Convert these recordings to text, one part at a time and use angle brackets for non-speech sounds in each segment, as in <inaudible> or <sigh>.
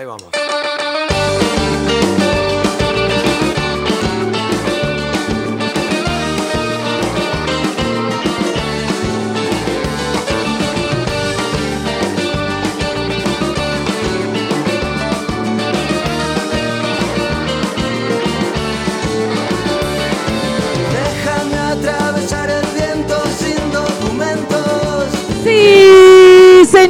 Ahí vamos.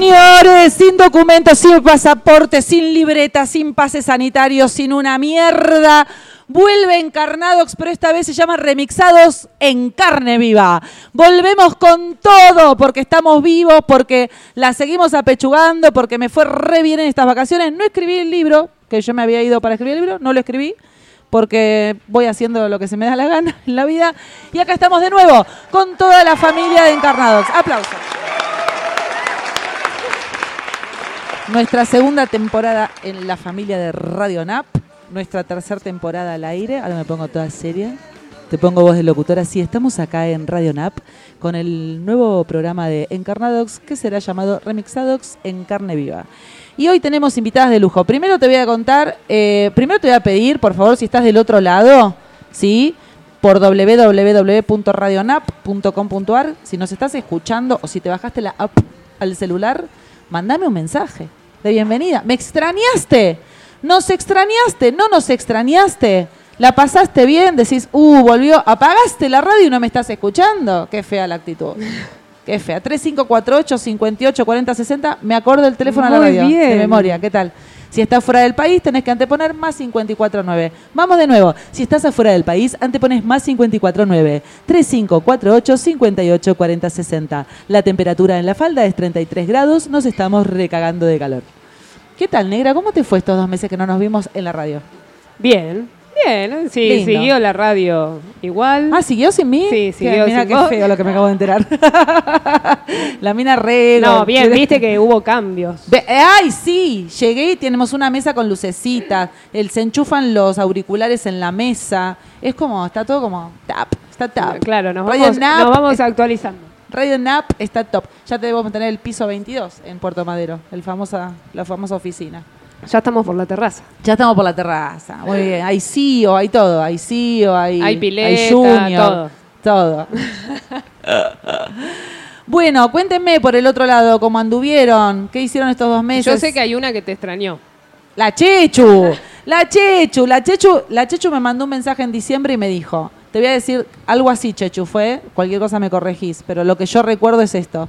Señores, sin documentos, sin pasaporte, sin libreta, sin pase sanitario, sin una mierda. Vuelve Encarnadox, pero esta vez se llama Remixados en carne viva. Volvemos con todo, porque estamos vivos, porque la seguimos apechugando, porque me fue re bien en estas vacaciones. No escribí el libro, que yo me había ido para escribir el libro, no lo escribí porque voy haciendo lo que se me da la gana en la vida. Y acá estamos de nuevo con toda la familia de Encarnadox. Aplausos. Nuestra segunda temporada en la familia de Radio NAP. Nuestra tercera temporada al aire. Ahora me pongo toda seria. Te pongo voz de locutora. Sí, estamos acá en Radio NAP con el nuevo programa de Encarnadox que será llamado Remixadox en carne viva. Y hoy tenemos invitadas de lujo. Primero te voy a contar, eh, primero te voy a pedir, por favor, si estás del otro lado, ¿sí? Por www.radionap.com.ar, si nos estás escuchando o si te bajaste la app al celular, mandame un mensaje de bienvenida. ¿Me extrañaste? ¿Nos extrañaste? ¿No nos extrañaste? ¿La pasaste bien? Decís, uh, volvió, apagaste la radio y no me estás escuchando. Qué fea la actitud. Qué fea. 3548 58 40 60. Me acuerdo el teléfono a la radio. De bien. memoria. ¿Qué tal? Si estás fuera del país, tenés que anteponer más 549. Vamos de nuevo. Si estás afuera del país, antepones más 549. 3548 58 40 60. La temperatura en la falda es 33 grados. Nos estamos recagando de calor. ¿Qué tal, negra? ¿Cómo te fue estos dos meses que no nos vimos en la radio? Bien, bien. Sí, Lindo. siguió la radio igual. Ah, ¿siguió sin mí? Sí, siguió Mira sin qué vos. feo lo que me acabo de enterar. <laughs> la mina re... no, bien, viste que hubo cambios. Eh, ¡Ay, sí! Llegué y tenemos una mesa con lucecitas. El, se enchufan los auriculares en la mesa. Es como, está todo como tap, está tap. Claro, nos Radio vamos, Nap, nos vamos actualizando. Radio Nap está top. Ya debemos tener el piso 22 en Puerto Madero, el famosa, la famosa oficina. Ya estamos por la terraza. Ya estamos por la terraza. Muy bien. Hay CEO, hay todo. Hay CEO, hay, Hay pileta, Junior. todo. Todo. <laughs> bueno, cuéntenme por el otro lado cómo anduvieron. ¿Qué hicieron estos dos meses? Yo sé que hay una que te extrañó. La Chechu, la Chechu, la Chechu, la Chechu me mandó un mensaje en diciembre y me dijo, te voy a decir algo así, Chechu, fue, cualquier cosa me corregís, pero lo que yo recuerdo es esto.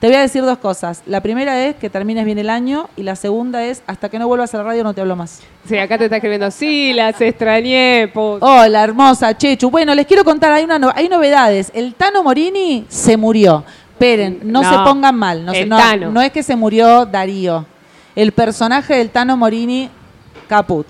Te voy a decir dos cosas. La primera es que termines bien el año y la segunda es hasta que no vuelvas a la radio no te hablo más. Sí, acá te está escribiendo, sí, las extrañé. po". Hola, hermosa Chechu. Bueno, les quiero contar, hay, una no- hay novedades. El Tano Morini se murió. Esperen, no, No, se pongan mal. No, se- no- Tano. no es que se murió Darío. El personaje del Tano Morini, caput.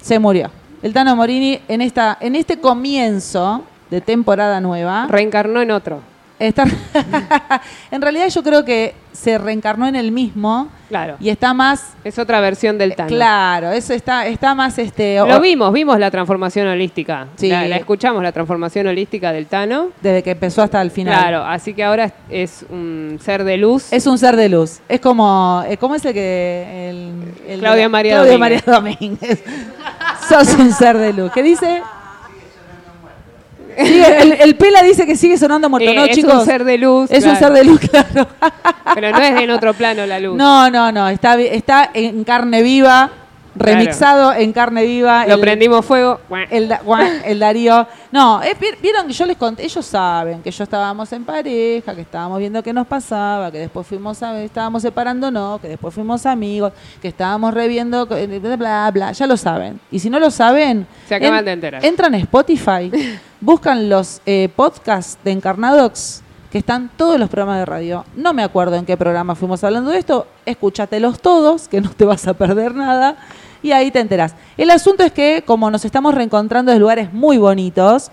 Se murió. El Tano Morini en, esta, en este comienzo de temporada nueva. Reencarnó en otro. Está- <laughs> en realidad yo creo que se reencarnó en el mismo Claro. y está más... Es otra versión del Tano. Claro, eso está, está más... este Lo vimos, vimos la transformación holística. Sí. La, la escuchamos, la transformación holística del Tano. Desde que empezó hasta el final. Claro, así que ahora es, un ser de luz. Es un ser de luz. Es como, eh, ¿cómo es el que el, el- Claudia María Claudia Domínguez. María Domínguez. <laughs> Sos un ser de luz. ¿Qué dice? El, el Pela dice que sigue sonando muerto, Eh, ¿no, es chicos? un ser de luz. Es un claro. ser de luz, <laughs> claro. Pero no es en otro plano la luz. No, no, no. Está, está en carne viva, remixado en carne viva. Lo el- prendimos fuego. El, da- el Darío. No, es- vieron que yo les conté, ellos saben que yo estábamos en pareja, que estábamos viendo qué nos pasaba, que después fuimos a, estábamos separándonos, que después fuimos amigos, que estábamos reviendo, bla, bla, ya lo saben. Y si no lo saben, Se acaban de enterar. entran a Spotify, <laughs> buscan los eh, podcasts de Encarnadox, que están todos los programas de radio. No me acuerdo en qué programa fuimos hablando de esto, escúchatelos todos, que no te vas a perder nada y ahí te enterás. El asunto es que, como nos estamos reencontrando en lugares muy bonitos,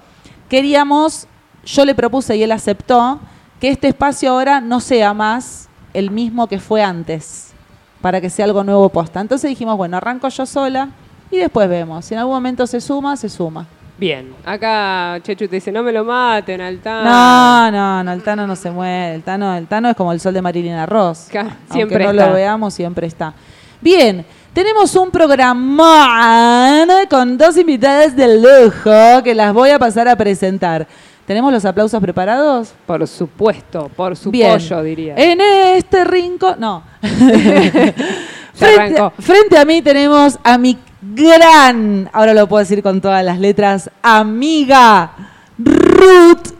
queríamos, yo le propuse y él aceptó, que este espacio ahora no sea más el mismo que fue antes, para que sea algo nuevo posta. Entonces dijimos, bueno, arranco yo sola y después vemos. Si en algún momento se suma, se suma. Bien. Acá Chechu te dice, no me lo maten, Altán. No, no, no, el Tano no se muere. El Tano, el Tano es como el sol de Marilina Ross. Claro, Aunque siempre no está. lo veamos, siempre está. Bien, Tenemos un programa con dos invitadas de lujo que las voy a pasar a presentar. ¿Tenemos los aplausos preparados? Por supuesto, por su Bien. pollo, diría. En este rincón. No. <laughs> <laughs> Frente a mí tenemos a mi gran, ahora lo puedo decir con todas las letras, amiga Ruth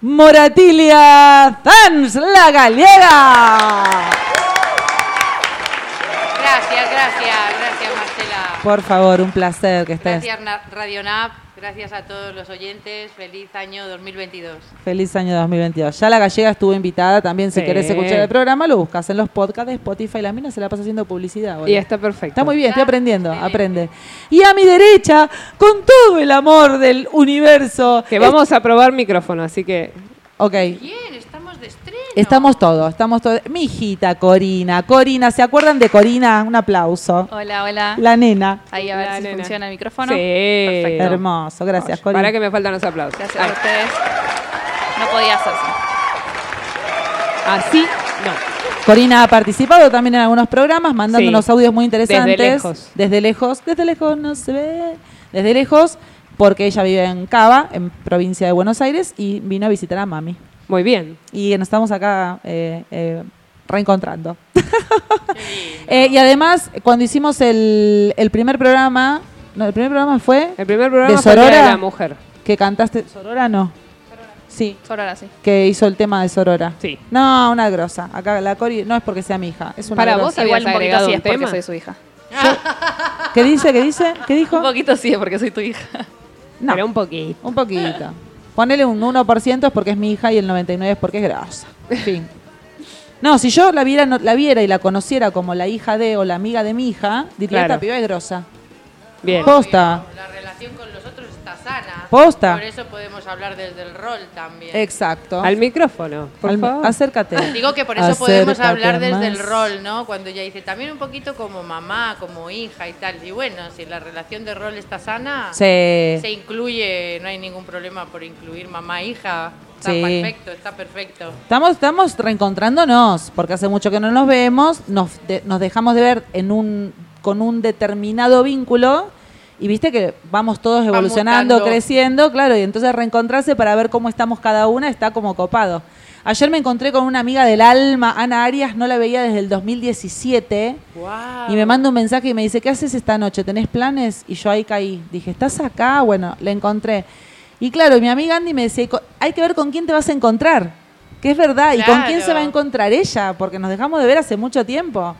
Moratilia Zanz, la gallega. Gracias, gracias, gracias Marcela. Por favor, un placer que estés. Gracias Radio NAP, gracias a todos los oyentes. Feliz año 2022. Feliz año 2022. Ya la gallega estuvo invitada también. Si Sí. querés escuchar el programa, lo buscas en los podcasts de Spotify. La mina se la pasa haciendo publicidad. boludo. Y está perfecto. Está muy bien, estoy Está aprendiendo, aprende. Y a mi derecha, con todo el amor del universo. Que vamos a probar micrófono, así que Ok, Bien, estamos de estamos todos, estamos todos. Mi hijita Corina, Corina, ¿se acuerdan de Corina? Un aplauso. Hola, hola. La nena. Ahí a ver La si nena. funciona el micrófono. Sí. Perfecto. Hermoso, gracias, Corina. para que me faltan los aplausos. Gracias a ustedes. No podía hacerse. Así, no. Corina ha participado también en algunos programas, mandando Sí. unos audios muy interesantes. Desde lejos. Desde lejos, desde lejos no se ve. Desde lejos, porque ella vive en Cava, en provincia de Buenos Aires, y vino a visitar a mami. Muy bien. Y nos estamos acá eh, eh, reencontrando. <laughs> Eh, y además, cuando hicimos el, el primer programa, no, el primer programa fue El primer programa ¿De fue el Día Sorora? de la mujer. que cantaste. ¿Sorora no? Sí, Solo ahora sí. que hizo el tema de Sorora. Sí. No, una grosa. Acá la Cori no es porque sea mi hija, es una Para vos, grosa. ¿Habías Igual un poquito agregado sí es porque tema? soy su hija. ¿Qué dice? ¿Qué dice? ¿Qué dijo? Un poquito sí es porque soy tu hija. No, Pero un poquito. un poquito. Ponele un 1% es porque es mi hija y el 99% es porque es grosa. En fin. No, si yo la viera, no- la viera y la conociera como la hija de o la amiga de mi hija, diría Claro. esta piba es grosa. Bien. Posta. La relación con los otros está sana. Posta. Por eso podemos hablar desde el rol también. Exacto. Al micrófono, por Al- favor. Acércate. <laughs> Digo que por eso podemos hablar desde el rol, ¿no? Cuando ella dice también un poquito como mamá, como hija y tal. Y bueno, si la relación de rol está sana, Sí. se incluye, no hay ningún problema por incluir mamá e hija. Está Sí. perfecto, está perfecto. Estamos, estamos reencontrándonos, porque hace mucho que no nos vemos, nos, de- nos dejamos de ver en un, con un determinado vínculo, y viste que vamos todos evolucionando, creciendo, claro, y entonces reencontrarse para ver cómo estamos cada una está como copado. Ayer me encontré con una amiga del alma, Ana Arias, no la veía desde el 2017, y me manda un mensaje y me dice, ¿qué haces esta noche? ¿Tenés planes? Y yo ahí caí. Dije, ¿estás acá? Bueno, la encontré. Y claro, mi amiga Andy me decía, "Co- hay que ver con quién te vas a encontrar. Que es verdad. ¿Y con quién se va a encontrar ella? Porque nos dejamos de ver hace mucho tiempo.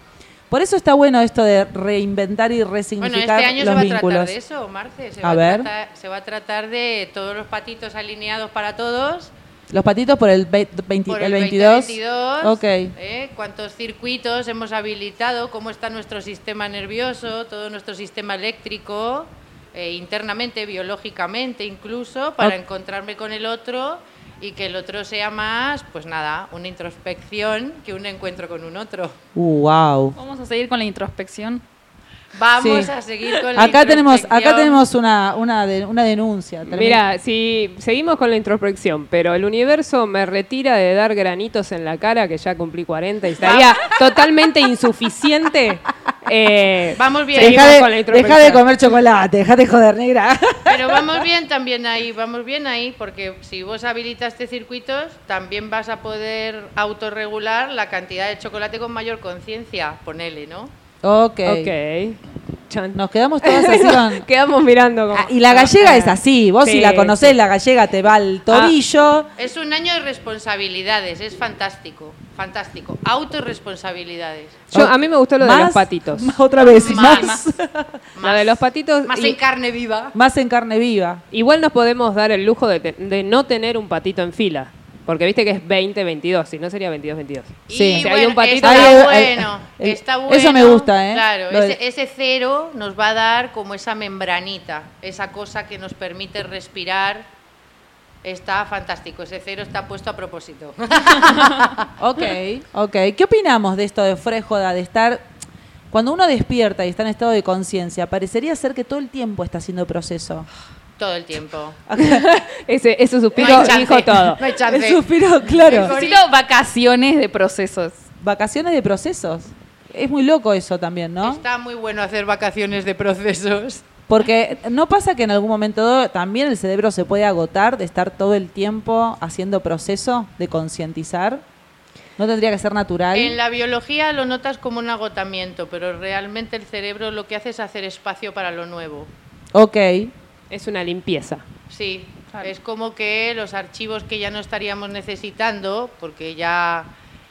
Por eso está bueno esto de reinventar y Bueno, resignificar este año se los va a tratar de eso, Marce. Se, A va ver. tratar, se va a tratar de todos los patitos alineados para todos. Los patitos por el, ve- 20 Por el el 22. 2022, Ok. ¿eh? ¿Cuántos circuitos hemos habilitado? ¿Cómo está nuestro sistema nervioso? Todo nuestro sistema eléctrico, eh, internamente, biológicamente incluso, para encontrarme con el otro y que el otro sea más, pues nada, una introspección que un encuentro con un otro. Uh, wow. Vamos a seguir con la introspección. Vamos Sí. a seguir con la Acá tenemos, acá tenemos una, una, de- una denuncia. Mira, si seguimos con la introspección, pero el universo me retira de dar granitos en la cara, que ya cumplí 40 y estaría <laughs> totalmente insuficiente. eh, Vamos bien. Deja con la de, introspección. deja de comer chocolate, deja de joder, negra. Pero vamos bien también ahí, vamos bien ahí, porque si vos habilitaste circuitos, también vas a poder autorregular la cantidad de chocolate con mayor conciencia, ponele, ¿no? Ok. Ok. Chan. Nos quedamos todas <laughs> así con... Quedamos mirando como... Ah, y la gallega es así. Vos si Sí, la conocés, sí. la gallega te va al tobillo. Es un año de responsabilidades, es fantástico, fantástico. Autorresponsabilidades. Yo, a mí me gustó lo de Más- los patitos. más <laughs> otra vez, Más, más, <laughs> Lo de los patitos. Más y- en carne viva. más en carne viva. Igual nos podemos dar el lujo de, te- de no tener un patito en fila. Porque viste que es 20-22, si no sería 22-22. Sí. Si hay un patito- está bueno, está eso bueno. me gusta, ¿eh? Claro, de- ese, ese cero nos va a dar como esa membranita, esa cosa que nos permite respirar. Está fantástico, ese cero está puesto a propósito. <laughs> Ok, ok. ¿Qué opinamos de esto de Frejoda, de estar... Cuando uno despierta y está en estado de conciencia, parecería ser que todo el tiempo está haciendo proceso. Todo el tiempo. <laughs> Ese, ese suspiro No dijo todo. No hay chance. El suspiro, claro. Necesito vacaciones de procesos. Vacaciones de procesos. Es muy loco eso también, ¿no? Está muy bueno hacer vacaciones de procesos. Porque no pasa que en algún momento también el cerebro se puede agotar de estar todo el tiempo haciendo proceso de concientizar. No tendría que ser natural. En la biología lo notas como un agotamiento, pero realmente el cerebro lo que hace es hacer espacio para lo nuevo. Ok. Es una limpieza. Sí, es como que los archivos que ya no estaríamos necesitando, porque ya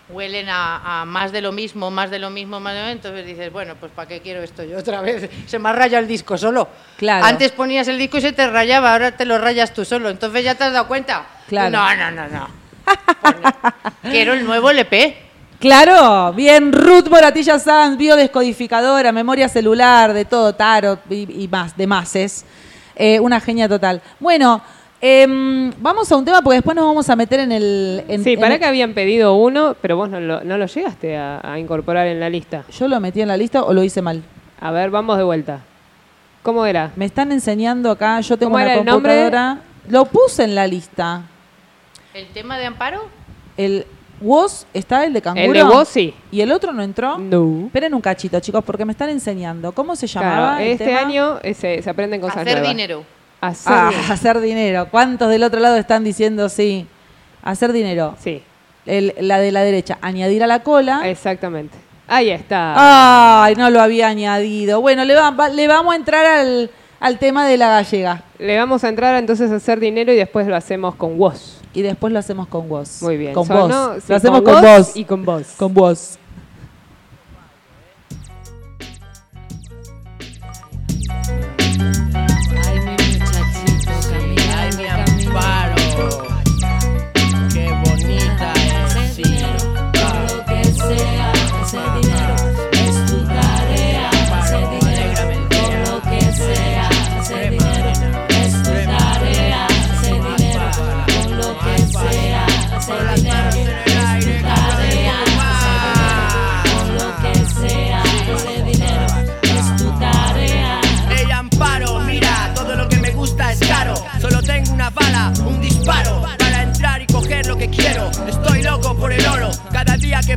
huelen a, a más de lo mismo, más de lo mismo, más de lo mismo, entonces dices, bueno, pues ¿para qué quiero esto yo otra vez? <laughs> Se me ha rayado el disco solo. Claro. Antes ponías el disco y se te rayaba, ahora te lo rayas tú solo, entonces ya te has dado cuenta. Claro. No, no, no, no. Bueno, <laughs> quiero el nuevo LP. Claro, bien, Ruth Moratilla Sanz, biodescodificadora, memoria celular, de todo, tarot y, y más, de máses. Eh, una genia total. Bueno, em, vamos a un tema porque después nos vamos a meter en el... en- sí, en para el- que habían pedido uno, pero vos no lo, no lo llegaste a, a incorporar en la lista. ¿Yo lo metí en la lista o lo hice mal? A ver, vamos de vuelta. ¿Cómo era? Me están enseñando acá, yo tengo ¿Cómo una era el nombre? computadora. Lo puse en la lista. ¿El tema de Amparo? El WOS está el de canguro. El de vos sí. ¿Y el otro no entró? No. Esperen un cachito, chicos, porque me están enseñando. ¿Cómo se Claro, llamaba? el este tema? año eh, se, se aprenden cosas Hacer nuevas. dinero. Hacer Ah, dinero. hacer dinero. ¿Cuántos del otro lado están diciendo sí? Hacer dinero. Sí, El- la de la derecha, añadir a la cola. exactamente. Ahí está. Ay, no lo había añadido. Bueno, le, va- va- le vamos a entrar al, al tema de la gallega. Le vamos a entrar entonces a hacer dinero y después lo hacemos con vos. Y después lo hacemos con vos. Muy bien. Con vos. sí, lo hacemos con vos. y con vos. Con vos.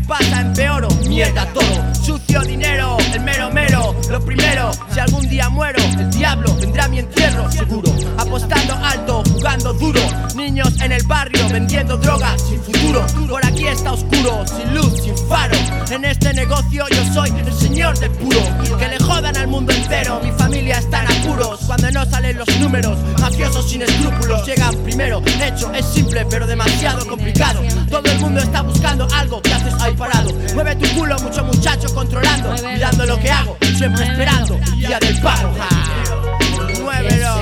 Pasa empeoro. Mierda todo, sucio dinero, el mero mero. Lo primero, si algún día muero, el diablo vendrá a mi entierro, seguro. Apostando alto, jugando duro. Niños en el barrio vendiendo drogas sin futuro. Por aquí está oscuro, sin luz, sin faro. En este negocio yo soy el señor del puro. Que le jodan al mundo entero, mi familia está en apuros. Cuando no salen los números, mafiosos sin escrúpulos llegan primero. Hecho es simple, pero demasiado complicado. Todo el mundo está buscando algo que haces ahí parado. Mueve tu culo, mucho muchacho controlando, mirando lo que hago, siempre esperando día del pago. Muévelo.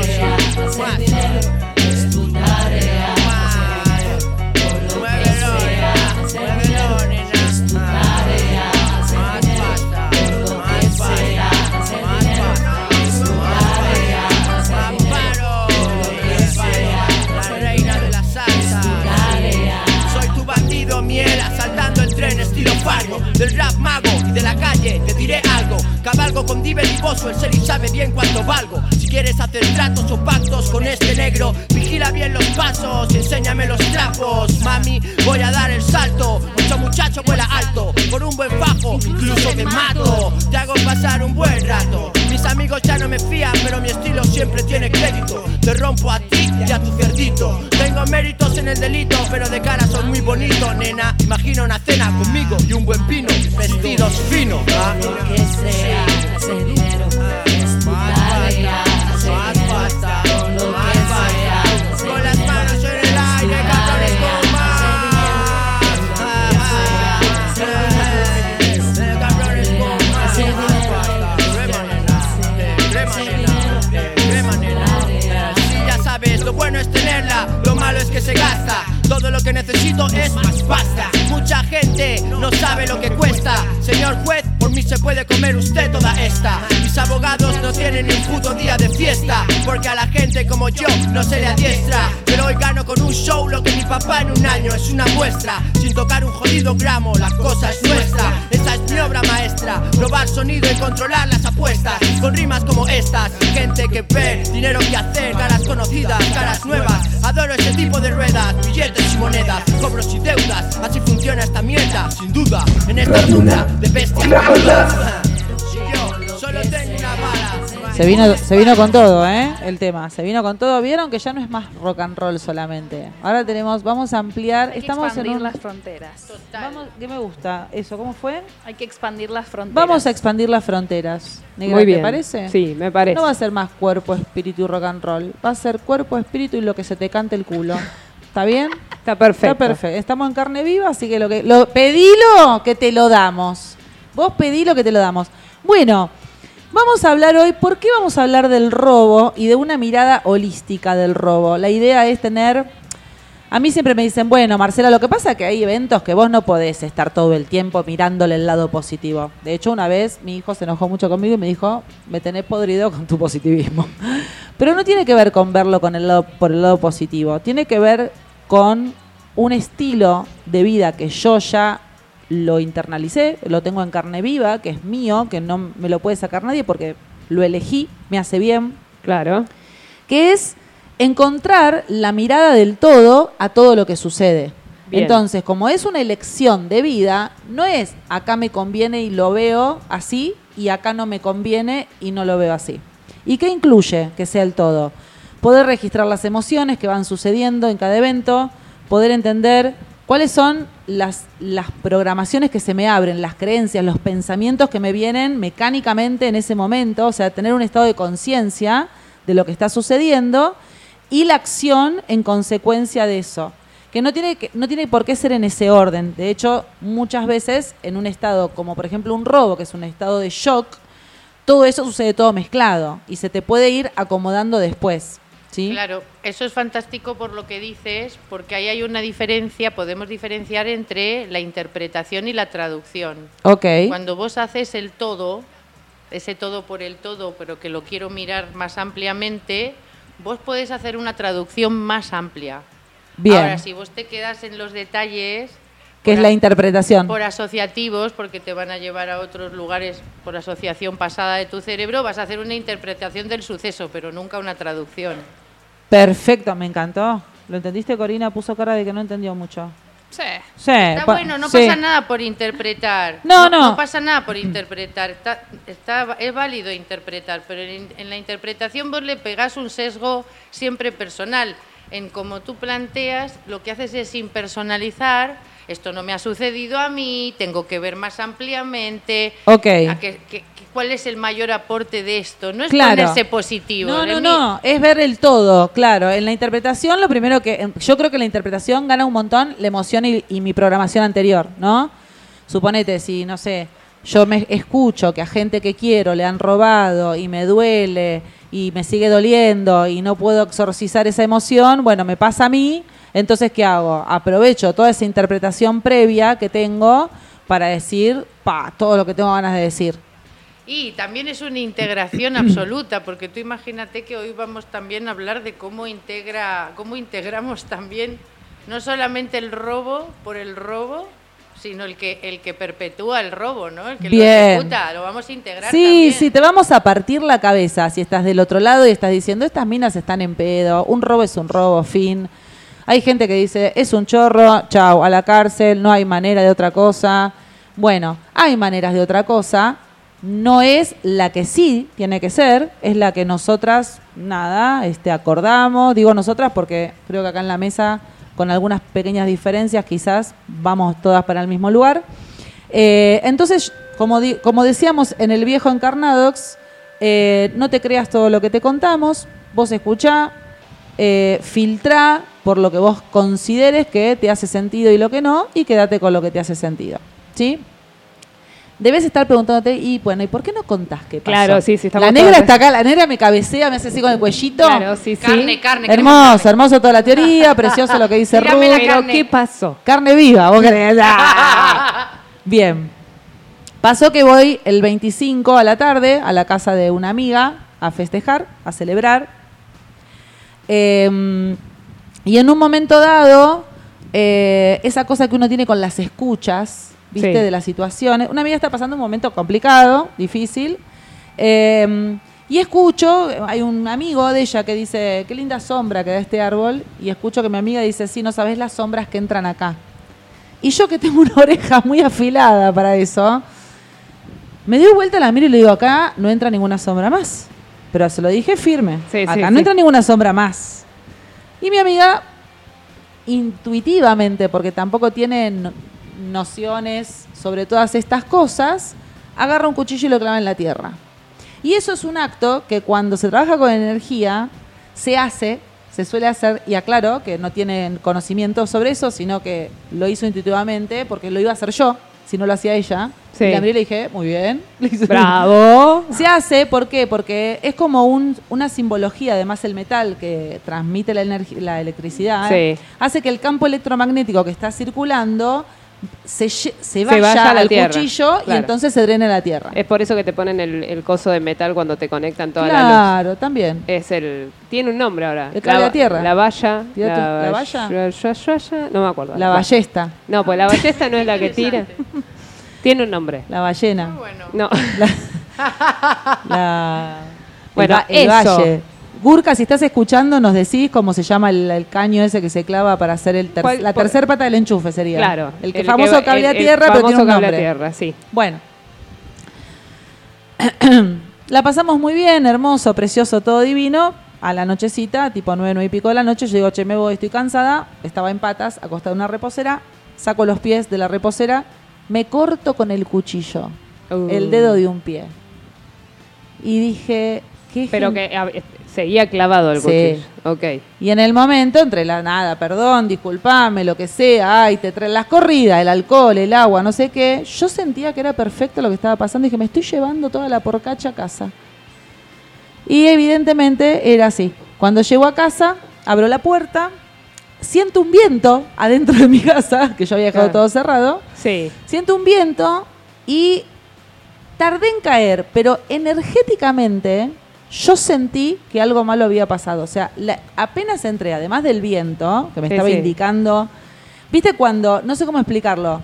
Del rap mago. Y de la calle te diré algo. Cabalgo con Diver y Bosso, el Seri sabe bien cuánto valgo quieres hacer tratos o pactos con este negro Vigila bien los pasos enséñame los trapos Mami, voy a dar el salto Mucho muchacho vuela alto Por un buen fajo, incluso te mato Te hago pasar un buen rato Mis amigos ya no me fían, pero mi estilo siempre tiene crédito Te rompo a ti y a tu cerdito Tengo méritos en el delito, pero de cara soy muy bonito, nena. Imagina una cena conmigo y un buen vino, vestidos finos. ¿ah? Lo que sea, dinero se gasta. Todo lo que necesito es más pasta. Mucha gente no sabe lo que cuesta. Señor juez, por mí se puede comer usted toda esta. Mis abogados no tienen ni un puto día de fiesta. Porque a la gente como yo no se le adiestra. Pero hoy gano con un show lo que mi papá en un año es una muestra. Sin tocar un jodido gramo, la cosa es nuestra. Esa es mi obra maestra. robar sonido y controlar las apuestas Con rimas como estas Gente que ve, dinero que hacer Caras conocidas, caras nuevas. Adoro ese tipo de ruedas Billetes y monedas, cobros y deudas Así funciona esta mierda, sin duda. En esta duda de bestias Se vino, se vino con todo, ¿eh? El tema. Se vino con todo. Vieron que ya no es más rock and roll solamente. Ahora tenemos, vamos a ampliar. Hay que Estamos en expandir un. las fronteras. Vamos, ¿Qué me gusta? Eso, ¿cómo fue? Hay que expandir las fronteras. Vamos a expandir las fronteras. Negra, Muy bien. ¿Te parece? Sí, me parece. No va a ser más cuerpo, espíritu y rock and roll. Va a ser cuerpo, espíritu y lo que se te cante el culo. ¿Está bien? Está perfecto. Está perfecto. Estamos en carne viva, así que lo que lo pedilo que te lo damos. Vos pedilo que te lo damos. Bueno, vamos a hablar hoy, ¿por qué vamos a hablar del robo y de una mirada holística del robo? La idea es tener a mí siempre me dicen, bueno, Marcela, lo que pasa es que hay eventos que vos no podés estar todo el tiempo mirándole el lado positivo. De hecho, una vez mi hijo se enojó mucho conmigo y me dijo, me tenés podrido con tu positivismo. <laughs> Pero no tiene que ver con verlo con el lado, por el lado positivo, tiene que ver con un estilo de vida que yo ya lo internalicé, lo tengo en carne viva, que es mío, que no me lo puede sacar nadie porque lo elegí, me hace bien, Claro. que es encontrar la mirada del todo a todo lo que sucede. Bien. Entonces, como es una elección de vida, no es acá me conviene y lo veo así y acá no me conviene y no lo veo así. ¿Y qué incluye que sea el todo? Poder registrar las emociones que van sucediendo en cada evento, poder entender cuáles son las, las programaciones que se me abren, las creencias, los pensamientos que me vienen mecánicamente en ese momento, o sea, tener un estado de conciencia de lo que está sucediendo y la acción en consecuencia de eso. Que no, tiene que no tiene por qué ser en ese orden. De hecho, muchas veces en un estado como por ejemplo un robo, que es un estado de shock, todo eso sucede todo mezclado y se te puede ir acomodando después. ¿Sí? Claro, eso es fantástico por lo que dices, porque ahí hay una diferencia, podemos diferenciar entre la interpretación y la traducción. Ok. Cuando vos haces el todo, ese todo por el todo, pero que lo quiero mirar más ampliamente, vos podés hacer una traducción más amplia. Bien. Ahora, si vos te quedas en los detalles, que es la interpretación. por asociativos, porque te van a llevar a otros lugares por asociación pasada de tu cerebro, vas a hacer una interpretación del suceso, pero nunca una traducción. Perfecto, me encantó. ¿Lo entendiste, Corina? Puso cara de que no entendió mucho. Sí. Sí. Está pa- bueno, no sí. pasa nada por interpretar. No, no. pasa nada por interpretar. Está, está- es válido interpretar, pero en, en la interpretación vos le pegás un sesgo siempre personal. En cómo tú planteas, lo que haces es impersonalizar. Esto no me ha sucedido a mí, tengo que ver más ampliamente. Ok. a que- que- que- ¿Cuál es el mayor aporte de esto? No es Claro. ponerse positivo. No, no, no, es ver el todo, claro. En la interpretación, lo primero que. en- Yo creo que la interpretación gana un montón la emoción y, y mi programación anterior, ¿no? Suponete, si, no sé, yo me escucho que a gente que quiero le han robado y me duele y me sigue doliendo y no puedo exorcizar esa emoción, bueno, me pasa a mí, entonces, ¿qué hago? Aprovecho toda esa interpretación previa que tengo para decir, pa, todo lo que tengo ganas de decir. Y también es una integración absoluta, porque tú imagínate que hoy vamos también a hablar de cómo integra, cómo integramos también no solamente el robo por el robo, sino el que el que perpetúa el robo, ¿no? El que Bien. lo ejecuta, lo vamos a integrar Sí, también. sí, te vamos a partir la cabeza si estás del otro lado y estás diciendo, estas minas están en pedo, un robo es un robo, fin. Hay gente que dice, es un chorro, chau, a la cárcel, no hay manera de otra cosa. Bueno, hay maneras de otra cosa, no es la que sí tiene que ser, es la que nosotras, nada, este, acordamos, digo nosotras porque creo que acá en la mesa, con algunas pequeñas diferencias, quizás vamos todas para el mismo lugar. Eh, entonces, como, como decíamos en el viejo Encarnadox, eh, no te creas todo lo que te contamos, vos escuchá, eh, filtrá por lo que vos consideres que te hace sentido y lo que no, y quédate con lo que te hace sentido. ¿Sí? Debes estar preguntándote, y bueno, ¿y por qué no contás qué pasó? Claro, sí, sí, estamos La negra está acá, la negra me cabecea, me hace así con el cuellito. Claro, sí, sí. Carne, carne. Hermoso, carne. hermoso toda la teoría, precioso lo que dice la Pero, carne. ¿qué pasó? Carne viva, vos querés. <laughs> Bien. Pasó que voy el 25 a la tarde a la casa de una amiga a festejar, a celebrar. Eh, y en un momento dado, eh, esa cosa que uno tiene con las escuchas, ¿viste? Sí. De las situaciones. Una amiga está pasando un momento complicado, difícil. eh, y escucho, hay un amigo de ella que dice, qué linda sombra que da este árbol. Y escucho que mi amiga dice, sí, no sabes las sombras que entran acá. Y yo que tengo una <laughs> oreja muy afilada para eso, me dio vuelta, la miro y le digo, acá no entra ninguna sombra más. Pero se lo dije firme. Sí, acá sí, no entra ninguna sombra más. Y mi amiga, intuitivamente, porque tampoco tiene nociones sobre todas estas cosas, agarra un cuchillo y lo clava en la tierra. Y eso es un acto que cuando se trabaja con energía, se hace, se suele hacer, y aclaro que no tienen conocimiento sobre eso, sino que lo hizo intuitivamente, porque lo iba a hacer yo, si no lo hacía ella. Sí. Y la miré y le dije, muy bien. <laughs> Bravo. se hace, ¿por qué? Porque es como un- una simbología, además el metal que transmite la, la electricidad, Sí. hace que el campo electromagnético que está circulando se, se vaya, vaya a la al tierra, cuchillo y claro. entonces se drene la tierra. Es por eso que te ponen el, el coso de metal cuando te conectan toda la luz. claro, también. Es el. Tiene un nombre ahora. El La- a tierra. La valla. ¿la valla? ya- No me acuerdo. La ballesta, No, pues la ballesta no es la que tira. <laughs> Tiene un nombre. la ballena, Bueno, No. <laughs> la, Bueno, el, el eso. valle. Gurka, si estás escuchando, nos decís cómo se llama el, el caño ese que se clava para hacer el ter- ¿Cuál- la por- tercer pata del enchufe sería. Claro. El, que famoso cable a el- el tierra, pero tiene famoso un cable a nombre. tierra, sí. Bueno. <clears throat> la pasamos muy bien, hermoso, precioso, todo divino. A la nochecita, tipo nueve, nueve y pico de la noche, yo digo, che, me voy, estoy cansada. Estaba en patas, acostada en una reposera. Saco los pies de la reposera, me corto con el cuchillo, Uh. el dedo de un pie. Y dije, qué Pero que seguía clavado el Sí. cuchillo. Ok. Y en el momento, entre la nada, perdón, disculpame, lo que sea, ay, te traen las corridas, el alcohol, el agua, no sé qué, yo sentía que era perfecto lo que estaba pasando y que me estoy llevando toda la porcacha a casa. Y evidentemente era así. Cuando llego a casa, abro la puerta, siento un viento adentro de mi casa, que yo había dejado Claro. todo cerrado, Sí. siento un viento y tardé en caer, pero energéticamente yo sentí que algo malo había pasado. O sea, la- apenas entré, además del viento, que me Sí, estaba sí. indicando, viste cuando, no sé cómo explicarlo,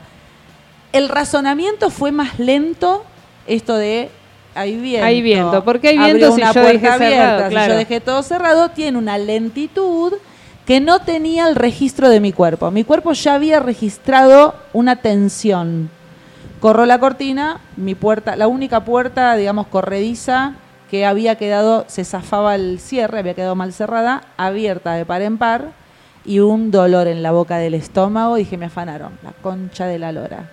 el razonamiento fue más lento, esto de... Hay viento. Hay viento. ¿Por qué hay viento si una yo puerta dejé cerrado? abierta, si Claro. yo dejé todo cerrado, tiene una lentitud que no tenía el registro de mi cuerpo. Mi cuerpo ya había registrado una tensión. Corro la cortina, mi puerta, la única puerta, digamos, corrediza que había quedado, se zafaba el cierre, había quedado mal cerrada, abierta de par en par y un dolor en la boca del estómago. Dije, me afanaron, la concha de la lora.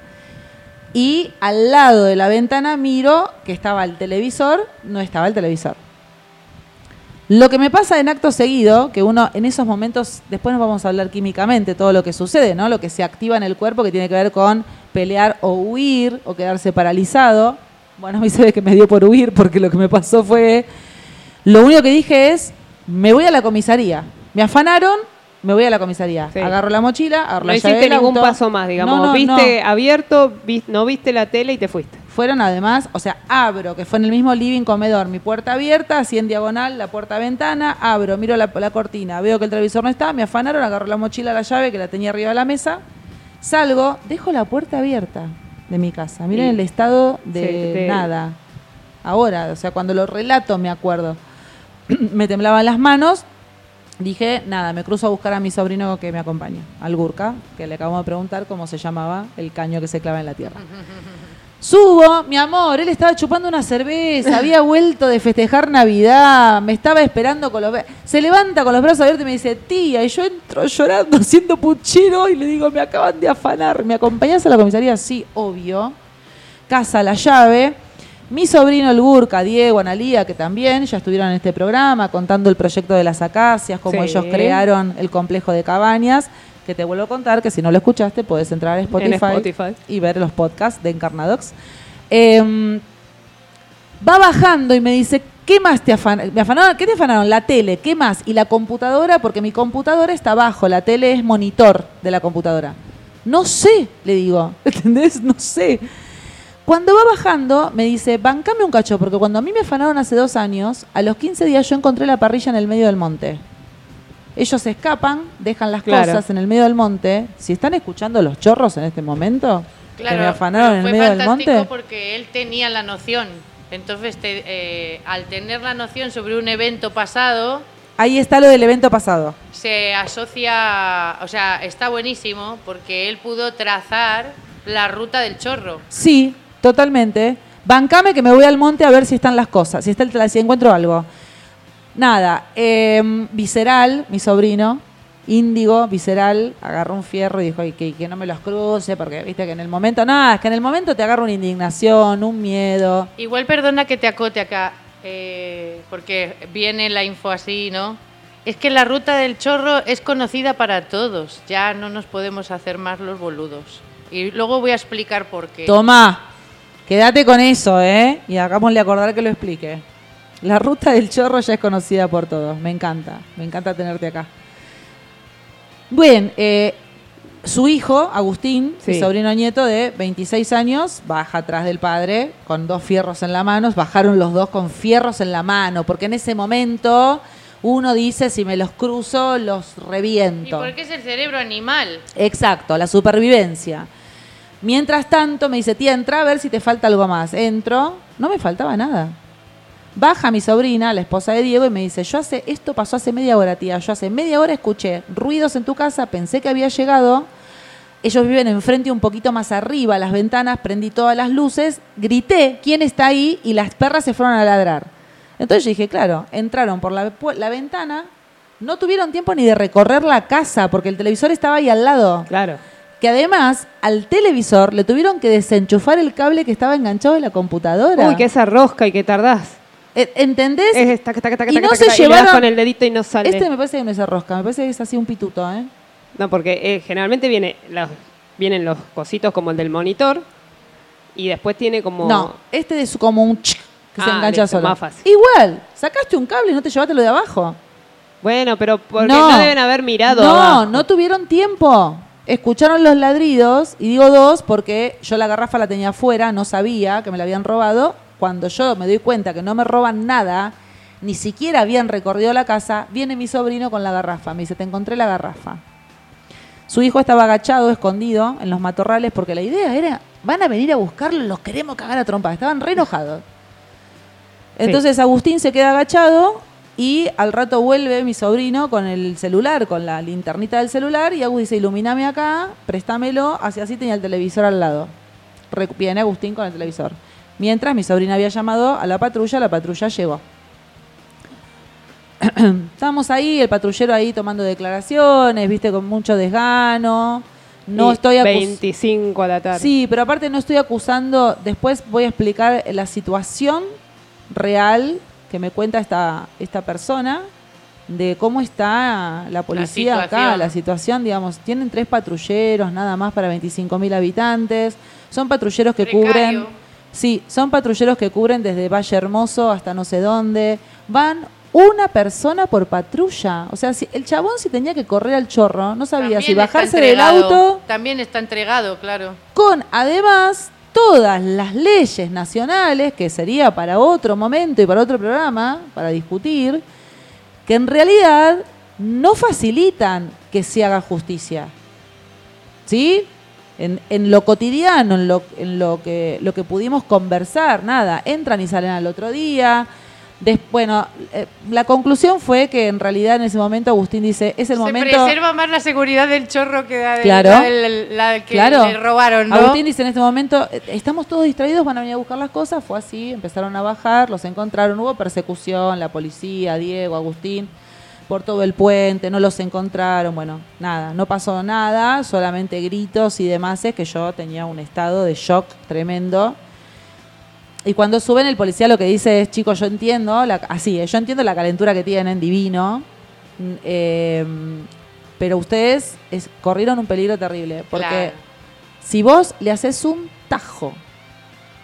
Y al lado de la ventana miro que estaba el televisor, no estaba el televisor. Lo que me pasa en acto seguido, que uno en esos momentos, después nos vamos a hablar químicamente todo lo que sucede, ¿no? Lo que se activa en el cuerpo que tiene que ver con pelear o huir o quedarse paralizado. Bueno, a mí se ve que me dio por huir porque lo que me pasó fue, lo único que dije es, me voy a la comisaría. Me afanaron, me voy a la comisaría. Sí. Agarro la mochila, agarro No la llave hiciste del ningún auto. paso más, digamos. No, no, viste no. abierto, vi- no viste la tele y te fuiste. Fueron además, o sea, abro, que fue en el mismo living comedor, mi puerta abierta, así en diagonal, la puerta ventana, abro, miro la, la cortina, veo que el televisor no está, me afanaron, agarro la mochila, la llave que la tenía arriba de la mesa, salgo, dejo la puerta abierta de mi casa. Miren el estado de Sí, de- nada. Ahora, o sea, cuando lo relato me acuerdo. <clears throat> me temblaban las manos, dije, nada, me cruzo a buscar a mi sobrino que me acompaña, al Gurka, que le acabamos de preguntar cómo se llamaba el caño que se clava en la tierra. <laughs> Subo, mi amor, él estaba chupando una cerveza, había vuelto de festejar Navidad, me estaba esperando con los... Se levanta con los brazos abiertos y me dice, tía, y yo entro llorando, <laughs> siendo puchero, y le digo, me acaban de afanar, ¿me acompañás a la comisaría? Sí, obvio. Casa, la llave. Mi sobrino el Gurka, Diego, Analía, que también ya estuvieron en este programa contando el proyecto de las acacias, cómo Sí. ellos crearon el complejo de cabañas, que te vuelvo a contar que si no lo escuchaste puedes entrar a Spotify, En Spotify. y ver los podcasts de Encarnadox. Em, va bajando y me dice, ¿qué más te afanaron? ¿Me afanaron? ¿Qué te afanaron? La tele, ¿qué más? Y la computadora, porque mi computadora está abajo, la tele es monitor de la computadora. No sé, le digo, <laughs> ¿entendés? No sé. Cuando va bajando, me dice, bancame un cacho, porque cuando a mí me afanaron hace dos años, a los 15 días yo encontré la parrilla en el medio del monte. Ellos se escapan, dejan las Claro. cosas en el medio del monte. Si están escuchando los chorros en este momento, que me afanaron en el fue medio del fantástico monte. porque él tenía la noción. Entonces, te- eh, al tener la noción sobre un evento pasado, Ahí está lo del evento pasado. se asocia, o sea, está buenísimo porque él pudo trazar la ruta del chorro. Sí, totalmente. Bancame que me voy al monte a ver si están las cosas, si, está el, si encuentro algo. Nada, eh, Visceral, mi sobrino, Índigo, Visceral, agarró un fierro y dijo "Ay, que, que no me los cruce, porque viste que en el momento, nada, es que en el momento te agarra una indignación, un miedo. Igual perdona que te acote acá, eh, porque viene la info así, ¿no? Es que la ruta del chorro es conocida para todos, ya no nos podemos hacer más los boludos. Y luego voy a explicar por qué. Toma, quédate con eso, ¿eh? Y hagámosle acordar que lo explique. La ruta del chorro ya es conocida por todos. Me encanta, me encanta tenerte acá. Bien, eh, su hijo, Agustín, Sí. sobrino nieto de 26 años, baja atrás del padre con dos fierros en la mano. Bajaron los dos con fierros en la mano, porque en ese momento uno dice, si me los cruzo, los ¿Y reviento. por qué es el cerebro animal? Exacto, la supervivencia. Mientras tanto, me dice, tía, entra a ver si te falta algo más. Entro, no me faltaba nada. Baja mi sobrina, la esposa de Diego, y me dice, yo hace, esto pasó hace media hora, tía. Yo hace media hora escuché ruidos en tu casa, pensé que había llegado. Ellos viven enfrente un poquito más arriba, las ventanas, prendí todas las luces, grité, ¿quién está ahí? Y las perras se fueron a ladrar. Entonces yo dije, claro, entraron por la, ventana, no tuvieron tiempo ni de recorrer la casa, porque el televisor estaba ahí al lado Claro. que además al televisor le tuvieron que desenchufar el cable que estaba enganchado en la computadora. Uy, que esa rosca y que tardás. Eh, ¿Entendés? Es y no se y llevaron... con el dedito y no sale. Este me parece que no es rosca, me parece que es así un pituto, ¿eh? No, porque eh, generalmente viene los, vienen los cositos como el del monitor y después tiene como... No, este es como un chic que se Ah, engancha listo, solo. más fácil. Igual, sacaste un cable y no te llevaste lo de abajo. Bueno, pero porque no, deben haber mirado No, abajo. no tuvieron tiempo. Escucharon los ladridos, y digo dos porque yo la garrafa la tenía afuera, no sabía que me la habían robado. Cuando yo me doy cuenta que no me roban nada, ni siquiera habían recorrido la casa, viene mi sobrino con la garrafa. Me dice, te encontré la garrafa. Su hijo estaba agachado, escondido en los matorrales, porque la idea era, van a venir a buscarlo, los queremos cagar a trompa. Estaban re enojados. Entonces Agustín se queda agachado y al rato vuelve mi sobrino con el celular, con la linternita del celular, y Agus dice, ilumíname acá, préstamelo, así así tenía el televisor al lado. Viene Agustín con el televisor. Mientras mi sobrina había llamado a la patrulla, la patrulla llegó. <clears throat> Estábamos ahí, el patrullero ahí tomando declaraciones, viste, con mucho desgano. No Y estoy acus- 25 a la tarde. Sí, pero aparte no estoy acusando. Después voy a explicar la situación real que me cuenta esta, esta persona de cómo está la policía acá, la situación, digamos. Tienen tres patrulleros nada más para 25.000 habitantes. Son patrulleros que Precario. cubren. Sí, son patrulleros que cubren desde Valle Hermoso hasta no sé dónde. Van una persona por patrulla. O sea, si el chabón si tenía que correr al chorro, no sabía También si bajarse del auto También está entregado, claro. con además todas las leyes nacionales, que sería para otro momento y para otro programa, para discutir, que en realidad no facilitan que se haga justicia. ¿Sí? En, en lo cotidiano, en, lo, en lo, que, lo que pudimos conversar, nada, entran y salen al otro día. Des- bueno, eh, la conclusión fue que en realidad en ese momento Agustín dice, es el Se momento... preserva más la seguridad del chorro que la, de- Claro. la que Claro. le robaron, ¿no? Agustín dice en este momento, eh, estamos todos distraídos, van a venir a buscar las cosas. Fue así, empezaron a bajar, los encontraron, hubo persecución, la policía, Diego, Agustín, por todo el puente, no los encontraron. Bueno, nada, no pasó nada, solamente gritos y demás, es que yo tenía un estado de shock tremendo. Y cuando suben, el policía lo que dice es, chicos, yo entiendo, la, así, eh, yo entiendo la calentura que tienen, divino, mm, eh, pero ustedes es- corrieron un peligro terrible, porque Claro. si vos le haces un tajo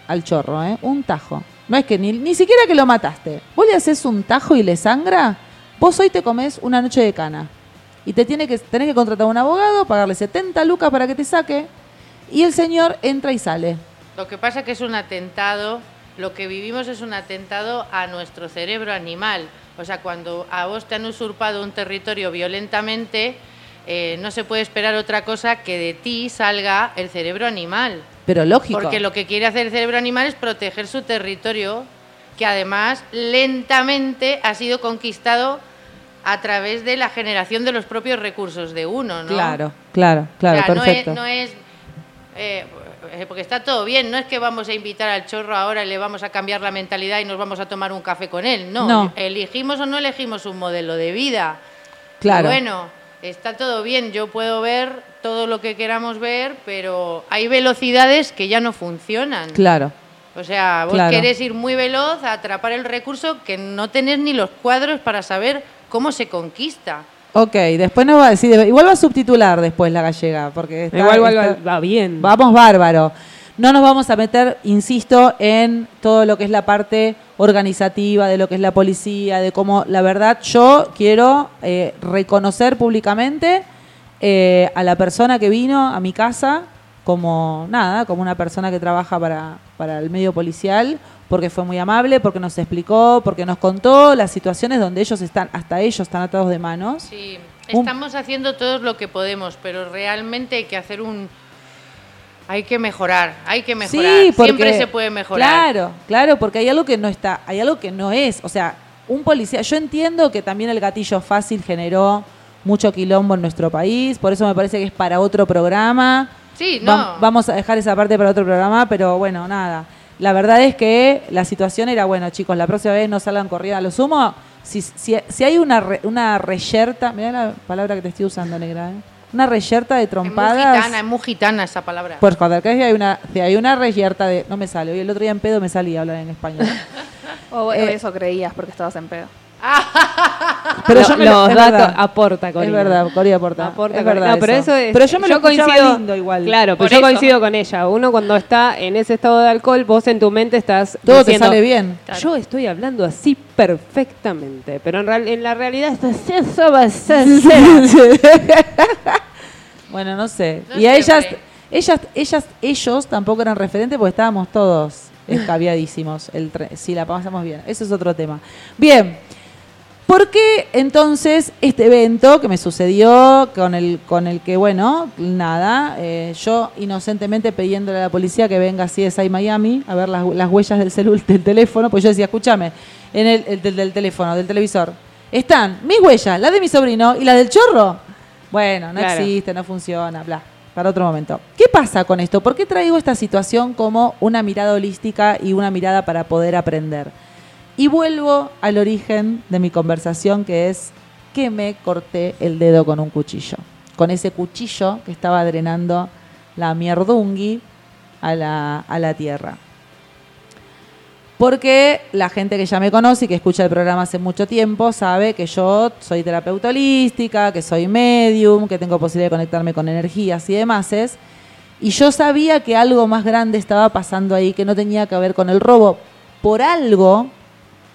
al chorro, ¿eh? un tajo, no es que ni, ni siquiera que lo mataste, vos le haces un tajo y le sangra, vos hoy te comes una noche de cana. Y te tiene que, tenés que contratar a un abogado, pagarle 70 lucas para que te saque, y el señor entra y sale. Lo que pasa que es un atentado, lo que vivimos es un atentado a nuestro cerebro animal. O sea, cuando a vos te han usurpado un territorio violentamente, eh, no se puede esperar otra cosa que de ti salga el cerebro animal. Pero lógico. Porque lo que quiere hacer el cerebro animal es proteger su territorio, que además lentamente ha sido conquistado a través de la generación de los propios recursos de uno, ¿no? Claro, claro, claro, O sea, no es, no es, eh, porque está todo bien, no es que vamos a invitar al chorro ahora y le vamos a cambiar la mentalidad y nos vamos a tomar un café con él. No, No. elegimos o no elegimos un modelo de vida. Claro. Bueno, está todo bien, yo puedo ver todo lo que queramos ver, pero hay velocidades que ya no funcionan. Claro. O sea, vos Claro. querés ir muy veloz a atrapar el recurso que no tenés ni los cuadros para saber cómo se conquista. Ok, después nos va a decir, igual va a subtitular después la gallega, porque está- Igual, igual, está- va- va bien. Vamos bárbaro. No nos vamos a meter, insisto, en todo lo que es la parte organizativa, de lo que es la policía, de cómo, la verdad, yo quiero eh, reconocer públicamente eh, a la persona que vino a mi casa como, nada, como una persona que trabaja para, para el medio policial, porque fue muy amable, porque nos explicó, porque nos contó las situaciones donde ellos están, hasta ellos están atados de manos. Sí, Un- estamos haciendo todo lo que podemos, pero realmente hay que hacer un... Hay que mejorar, hay que mejorar. Sí, porque, Siempre se puede mejorar. Claro, claro, porque hay algo que no está, hay algo que no es. O sea, un policía, yo entiendo que también el gatillo fácil generó mucho quilombo en nuestro país, por eso me parece que es para otro programa. Sí, Va- no. vamos a dejar esa parte para otro programa, pero bueno, nada. La verdad es que la situación era, bueno, chicos, la próxima vez no salgan corriendo a lo sumo. Si, si, si hay una, re- una reyerta, mira la palabra que te estoy usando, negra, ¿eh? una reyerta de Es muy trompadas. gitana, es muy gitana esa palabra. Pues cuando acá hay una, si hay una reyerta de. No me sale, hoy el otro día en pedo me salía hablar en español. <laughs> O, o Eh, eso creías porque estabas en pedo. <laughs> Pero Lo- yo me los es datos verdad. aporta, Es Corina. verdad, Corea aporta. Aporta es verdad. no, pero eso es- pero yo me lo coincido, lindo igual. Claro, pero yo eso. coincido con ella. Uno cuando está en ese estado de alcohol, vos en tu mente estás Todo te sale bien. Yo estoy hablando así perfectamente, pero en, real- en la realidad estás eso va a ser- <laughs> <laughs> Bueno, no sé. No y a ellas, ellas, ellas, ellos tampoco eran referentes porque estábamos todos escabiadísimos. El sí, la pasamos bien. Eso es otro tema. Bien. ¿Por qué entonces este evento que me sucedió con el, con el que, bueno, nada, eh, yo inocentemente pidiéndole a la policía que venga así de CSI Miami a ver las, las huellas del, celu- del teléfono, pues yo decía, escúchame, en el, el del, del teléfono, del televisor, están mis huellas, las de mi sobrino y las del chorro. Bueno, no Claro. existe, no funciona, bla. Para otro momento. ¿Qué pasa con esto? ¿Por qué traigo esta situación como una mirada holística y una mirada para poder aprender? Y vuelvo al origen de mi conversación, que es que me corté el dedo con un cuchillo. Con ese cuchillo que estaba drenando la mierdungui a la, a la tierra. Porque la gente que ya me conoce y que escucha el programa hace mucho tiempo sabe que yo soy terapeuta holística, que soy medium, que tengo posibilidad de conectarme con energías y demás. Y yo sabía que algo más grande estaba pasando ahí que no tenía que ver con el robo. Por algo,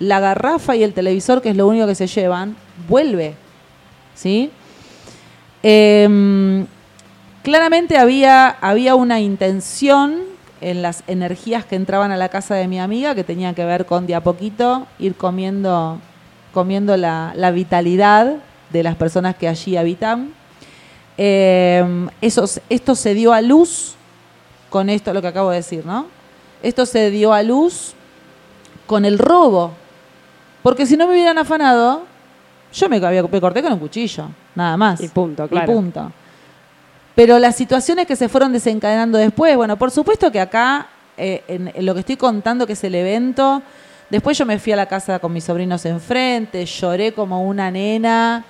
la garrafa y el televisor, que es lo único que se llevan, vuelve. ¿Sí? Em, claramente había, había una intención en las energías que entraban a la casa de mi amiga que tenían que ver con de a poquito ir comiendo, comiendo la, la vitalidad de las personas que allí habitan. Eso, esto se dio a luz con esto, lo que acabo de decir, ¿no? Esto se dio a luz con el robo. Porque si no me hubieran afanado, yo me, había- me corté con un cuchillo, nada más. Y punto, Y claro. punto. Pero las situaciones que se fueron desencadenando después, bueno, por supuesto que acá, eh, en, en lo que estoy contando, que es el evento, después yo me fui a la casa con mis sobrinos enfrente, lloré como una nena,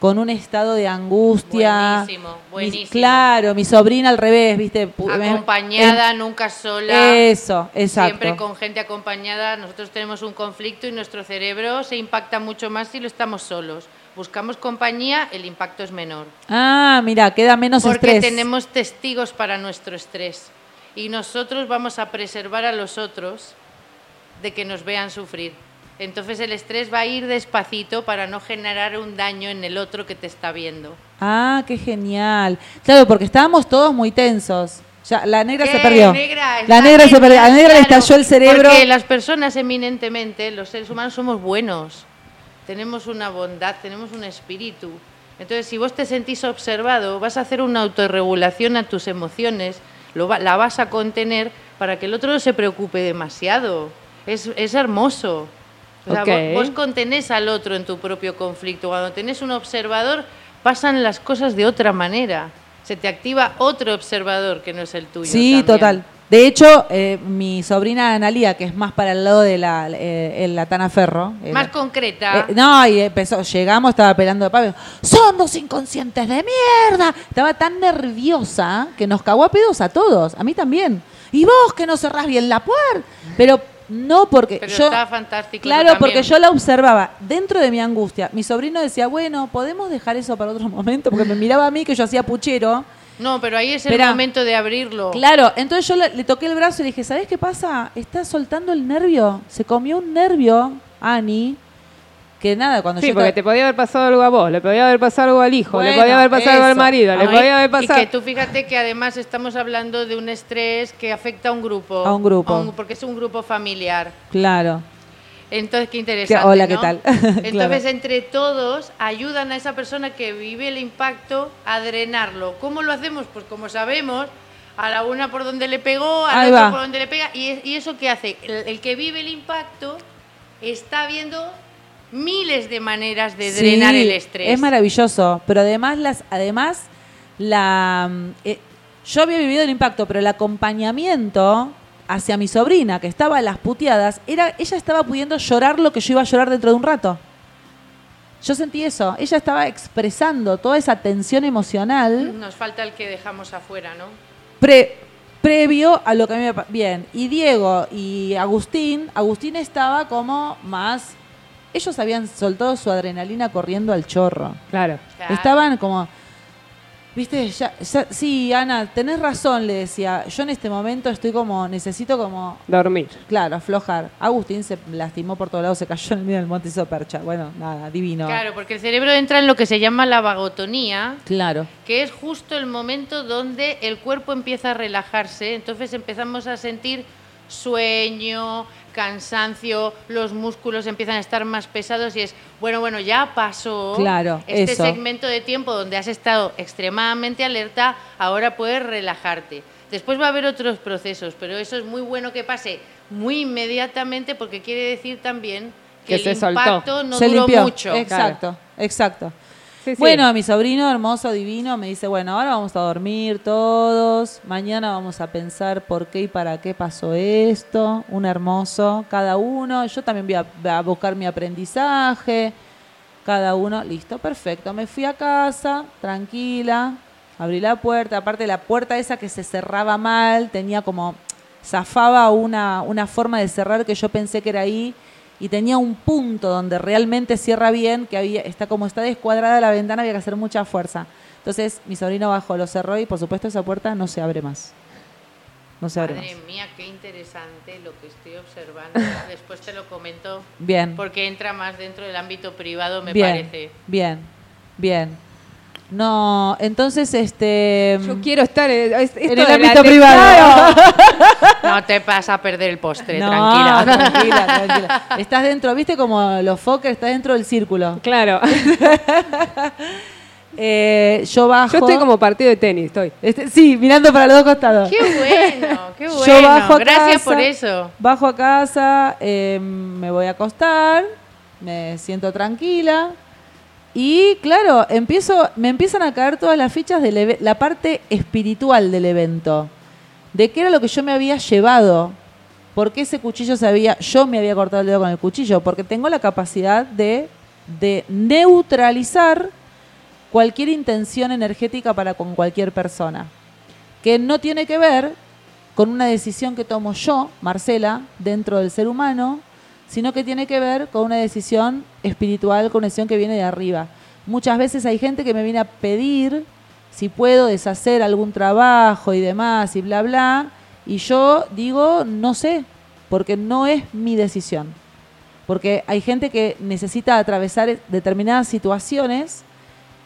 con un estado de angustia. Buenísimo, Mi- buenísimo. claro, mi sobrina al revés, ¿viste? Acompañada, nunca sola. Eso, exacto. Siempre con gente acompañada. Nosotros tenemos un conflicto y nuestro cerebro se impacta mucho más si lo estamos solos. Buscamos compañía, el impacto es menor. Ah, mira, queda menos Porque estrés. tenemos testigos para nuestro estrés. Y nosotros vamos a preservar a los otros de que nos vean sufrir. Entonces el estrés va a ir despacito para no generar un daño en el otro que te está viendo. Ah, qué genial. Claro, porque estábamos todos muy tensos. Ya, la negra se Eh, perdió. negra, la negra se perdió. A la negra le claro, estalló el cerebro. Porque las personas eminentemente, los seres humanos somos buenos. Tenemos una bondad, tenemos un espíritu. Entonces, si vos te sentís observado, vas a hacer una autorregulación a tus emociones, lo va- la vas a contener para que el otro no se preocupe demasiado. Es, es hermoso. O sea, vos, vos contenés al otro en tu propio conflicto. Cuando tenés un observador, pasan las cosas de otra manera. Se te activa otro observador que no es el tuyo. Sí, también. total. De hecho, eh, mi sobrina Analia, que es más para el lado de la, eh, el- la Tana Ferro. eh, Más concreta. Eh, no, y empezó, llegamos, estaba pelando de Pablo. Son dos inconscientes de mierda. Estaba tan nerviosa que nos cagó a pedos a todos, a mí también. Y vos que no cerrás bien la puerta. Pero no porque Pero yo. está fantástico. Claro, porque yo la observaba dentro de mi angustia. Mi sobrino decía, bueno, podemos dejar eso para otro <laughs> momento, porque me miraba a mí que yo hacía puchero. No, pero ahí es el Esperá. momento de abrirlo. Claro, entonces yo le, le toqué el brazo y le dije, ¿sabes qué pasa? Está soltando el nervio. Se comió un nervio, Ani, que nada, cuando Sí, yo porque estaba- te podía haber pasado algo a vos, le podía haber pasado algo al hijo, le podía haber pasado algo al marido, le Ay, podía haber Y pasado... que tú fíjate que además estamos hablando de un estrés que afecta a un grupo. A un grupo. porque es un grupo familiar. Claro. Entonces, qué interesante. Que- hola, ¿qué tal? <laughs> Entonces, Claro. entre todos, ayudan a esa persona que vive el impacto a drenarlo. ¿Cómo lo hacemos? Pues como sabemos, a la una por donde le pegó, a la otra por donde le pega. ¿Y, es- y eso qué hace? El, el que vive el impacto está viendo miles de maneras de Sí, drenar el estrés. Es maravilloso, pero además las además la mm, eh, yo había vivido el impacto, pero el acompañamiento hacia mi sobrina que estaba a las puteadas, era ella estaba pudiendo llorar lo que yo iba a llorar dentro de un rato. Yo sentí eso, ella estaba expresando toda esa tensión emocional Nos falta el que dejamos afuera, ¿no? pre- previo a lo que a mí me bien y Diego y Agustín Agustín estaba como más ellos habían soltado su adrenalina corriendo al chorro. Claro. Claro. estaban como viste ya, ya- sí Ana tenés razón le decía. Yo en este momento estoy como necesito como Dormir. claro aflojar. Agustín se lastimó por todos lados se cayó en el medio del monte y hizo percha. Bueno nada divino. Claro, porque el cerebro entra en lo que se llama la vagotonía, claro. que es justo el momento donde el cuerpo empieza a relajarse, entonces empezamos a sentir sueño, cansancio, los músculos empiezan a estar más pesados y es, bueno, bueno, ya pasó Claro, este eso. segmento de tiempo donde has estado extremadamente alerta, ahora puedes relajarte. Después va a haber otros procesos, pero eso es muy bueno que pase muy inmediatamente porque quiere decir también que, Que el se soltó. impacto no se duró limpió mucho. exacto exacto Sí, sí. Bueno, mi sobrino hermoso, divino, me dice, bueno, ahora vamos a dormir todos, mañana vamos a pensar por qué y para qué pasó esto, un hermoso, cada uno, yo también voy a, a buscar mi aprendizaje, cada uno, listo, perfecto, me fui a casa, tranquila, abrí la puerta, aparte la puerta esa que se cerraba mal, tenía como, zafaba una, una forma de cerrar que yo pensé que era ahí, y tenía un punto donde realmente cierra bien, que había, está como está descuadrada la ventana, había que hacer mucha fuerza. Entonces mi sobrino bajó, lo cerró y por supuesto esa puerta no se abre más. No se abre Madre más. mía, qué interesante lo que estoy observando. <laughs> Después te lo comento Bien, porque entra más dentro del ámbito privado, me bien, parece. bien, bien. No, entonces este... Yo quiero estar en, el ámbito privado. <laughs> No te vas a perder el postre, No, tranquila. tranquila, <laughs> tranquila. Estás dentro, ¿viste como los Fokker? Estás dentro del círculo. Claro. <laughs> Eh, yo bajo... Yo estoy como partido de tenis, estoy. Este, sí, mirando para los dos costados. Qué bueno, qué bueno. Yo bajo a Gracias casa, por eso. Bajo a casa, eh, me voy a acostar, me siento tranquila y claro, empiezo, me empiezan a caer todas las fichas de la, parte espiritual del evento, de qué era lo que yo me había llevado, por qué ese cuchillo se había, yo me había cortado el dedo con el cuchillo, porque tengo la capacidad de, de neutralizar cualquier intención energética para con cualquier persona, que no tiene que ver con una decisión que tomo yo, Marcela, dentro del ser humano, sino que tiene que ver con una decisión espiritual, con una decisión que viene de arriba. Muchas veces hay gente que me viene a pedir si puedo deshacer algún trabajo y demás y bla, bla, y yo digo, no sé, porque no es mi decisión. Porque hay gente que necesita atravesar determinadas situaciones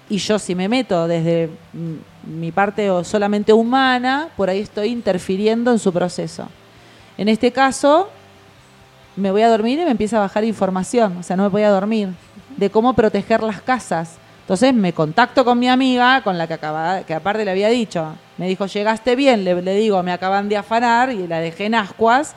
y yo si me meto desde mi parte solamente humana, por ahí estoy interfiriendo en su proceso. En este caso, me voy a dormir y me empieza a bajar información, o sea, no me voy a dormir, de cómo proteger las casas, Entonces me contacto con mi amiga, con la que acaba, que aparte le había dicho, me dijo, llegaste bien, le, digo, me acaban de afanar y la dejé en ascuas,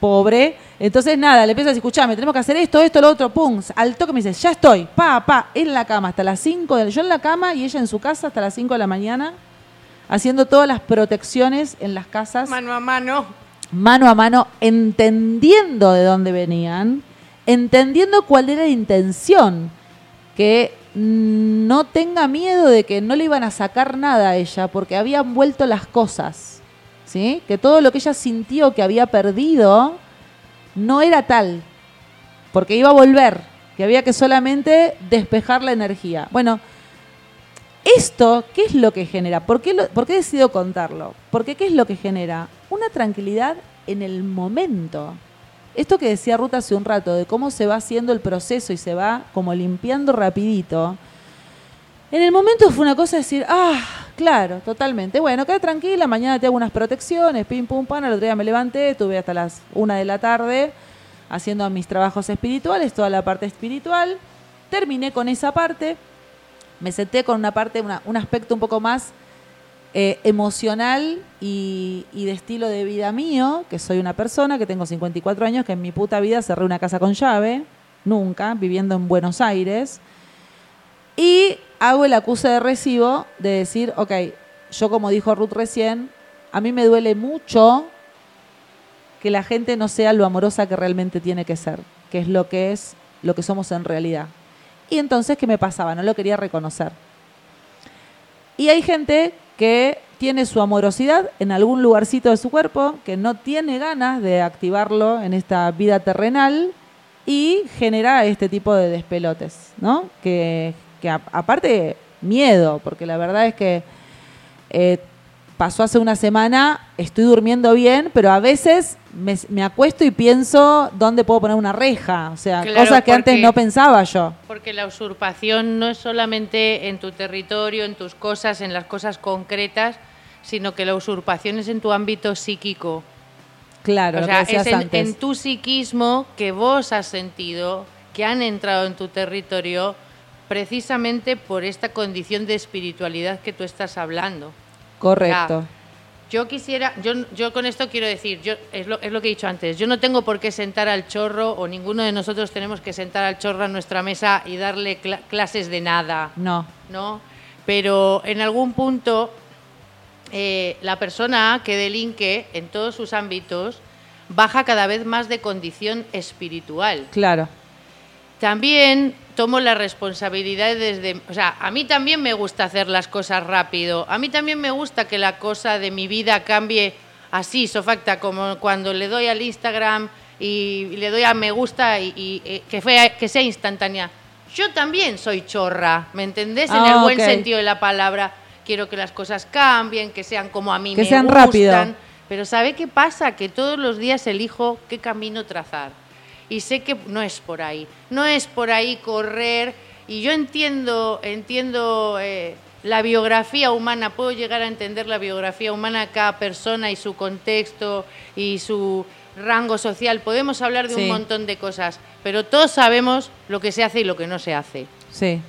pobre. Entonces nada, le empiezo a decir, escuchame, tenemos que hacer esto, esto, lo otro, pum, al toque me dice, ya estoy, pa, pa, en la cama hasta las 5, de, yo en la cama y ella en su casa hasta las 5 de la mañana, haciendo todas las protecciones en las casas Mano a mano. Mano a mano, entendiendo de dónde venían, entendiendo cuál era la intención, que no tenga miedo de que no le iban a sacar nada a ella, porque habían vuelto las cosas, ¿sí? Que todo lo que ella sintió que había perdido no era tal, porque iba a volver, que había que solamente despejar la energía. Bueno, esto, ¿qué es lo que genera? ¿Por qué, lo- por qué decido contarlo? Porque ¿qué es lo que genera? Una tranquilidad en el momento. Esto que decía Ruth hace un rato, de cómo se va haciendo el proceso y se va como limpiando rapidito. En el momento fue una cosa de decir, ah, claro, totalmente. Bueno, queda tranquila, mañana te hago unas protecciones, pim, pum, pan. El otro día me levanté, estuve hasta las una de la tarde haciendo mis trabajos espirituales, toda la parte espiritual. Terminé con esa parte me senté con una parte, un aspecto un poco más eh, emocional y, de estilo de vida mío, que soy una persona que tengo 54 años, que en mi puta vida cerré una casa con llave, nunca, viviendo en Buenos Aires, y hago el acuse de recibo de decir, ok, yo como dijo Ruth recién, a mí me duele mucho que la gente no sea lo amorosa que realmente tiene que ser, que es lo que es, lo que somos en realidad. Y entonces, ¿qué me pasaba? No lo quería reconocer. Y hay gente que tiene su amorosidad en algún lugarcito de su cuerpo, que no tiene ganas de activarlo en esta vida terrenal y genera este tipo de despelotes, ¿no? Que, que aparte, miedo, porque la verdad es que eh, pasó hace una semana, estoy durmiendo bien, pero a veces me, me acuesto y pienso dónde puedo poner una reja, o sea, Claro, cosas que antes porque- no pensaba yo. Porque la usurpación no es solamente en tu territorio, en tus cosas, en las cosas concretas, sino que la usurpación es en tu ámbito psíquico. Claro, o lo sea, que es en, antes. en tu psiquismo que vos has sentido, que han entrado en tu territorio, precisamente por esta condición de espiritualidad que tú estás hablando. Correcto. Yo quisiera, yo, yo con esto quiero decir, yo, es, lo, es lo que he dicho antes, yo no tengo por qué sentar al chorro o ninguno de nosotros tenemos que sentar al chorro a nuestra mesa y darle cla- clases de nada, No, ¿no? Pero en algún punto eh, la persona que delinque en todos sus ámbitos baja cada vez más de condición espiritual claro. también tomo la responsabilidad desde, o sea, a mí también me gusta hacer las cosas rápido, a mí también me gusta que la cosa de mi vida cambie así, sofacta, como cuando le doy al Instagram y le doy a me gusta y, y, eh, que, fue, que sea instantánea. Yo también soy chorra, ¿me entendés? en Ah, el buen ok. sentido de la palabra. Quiero que las cosas cambien, que sean como a mí Que me sean gustan. rápido. Pero ¿sabe qué pasa? Que todos los días elijo qué camino trazar. Y sé que no es por ahí. No es por ahí correr. Y yo entiendo, entiendo eh, la biografía humana, puedo llegar a entender la biografía humana cada persona y su contexto y su rango social. Podemos hablar de Sí. un montón de cosas, pero todos sabemos lo que se hace y lo que no se hace Sí.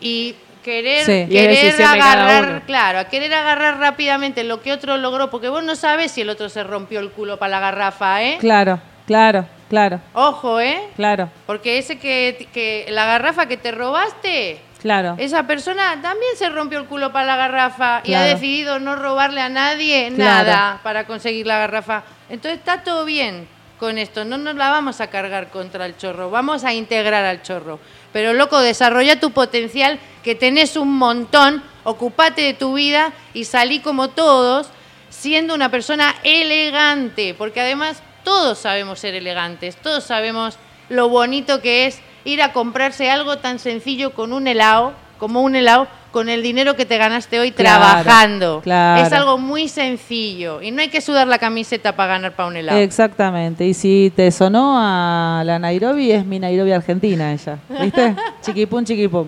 y querer, Sí. Querer agarrar, claro, a querer agarrar rápidamente lo que otro logró, porque vos no sabes si el otro se rompió el culo para la garrafa, ¿eh? Claro, claro, claro, Ojo, ¿eh? claro, Porque ese que, que la garrafa que te robaste, claro. esa persona también se rompió el culo para la garrafa y ha decidido no robarle a nadie Claro. nada para conseguir la garrafa. Entonces está todo bien con esto, no nos la vamos a cargar contra el chorro, vamos a integrar al chorro. Pero loco, desarrolla tu potencial, que tenés un montón, ocupate de tu vida y salí como todos, siendo una persona elegante, porque además todos sabemos ser elegantes, todos sabemos lo bonito que es ir a comprarse algo tan sencillo con un helado, como un helado, con el dinero que te ganaste hoy Claro, trabajando. claro. Es algo muy sencillo y no hay que sudar la camiseta para ganar para un helado. Exactamente. Y si te sonó a la Nairobi, es mi Nairobi argentina ella. ¿Viste? <laughs> chiquipum, chiquipum.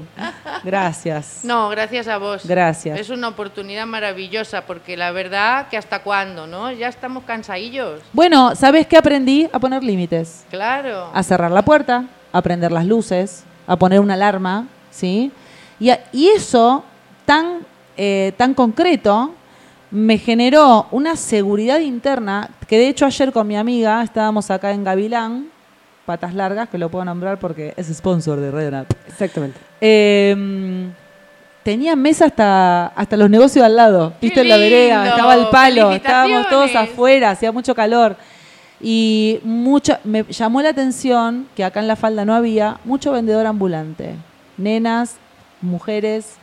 Gracias. No, gracias a vos. Gracias. Es una oportunidad maravillosa porque la verdad que hasta cuándo, ¿no? Ya estamos cansadillos. Bueno, ¿sabes qué aprendí? A poner límites. Claro. A cerrar la puerta, a prender las luces, a poner una alarma, ¿sí? Y, a- y eso tan, eh, tan concreto me generó una seguridad interna que de hecho ayer con mi amiga estábamos acá en Gavilán, Patas Largas, que lo puedo nombrar porque es sponsor de Radio Nat. Exactamente. Eh, tenía mesa hasta, hasta los negocios al lado, ¡Qué viste en la vereda, estaba el palo, estábamos todos afuera, hacía mucho calor. Y mucho, me llamó la atención que acá en la falda no había mucho vendedor ambulante. Nenas, mujeres,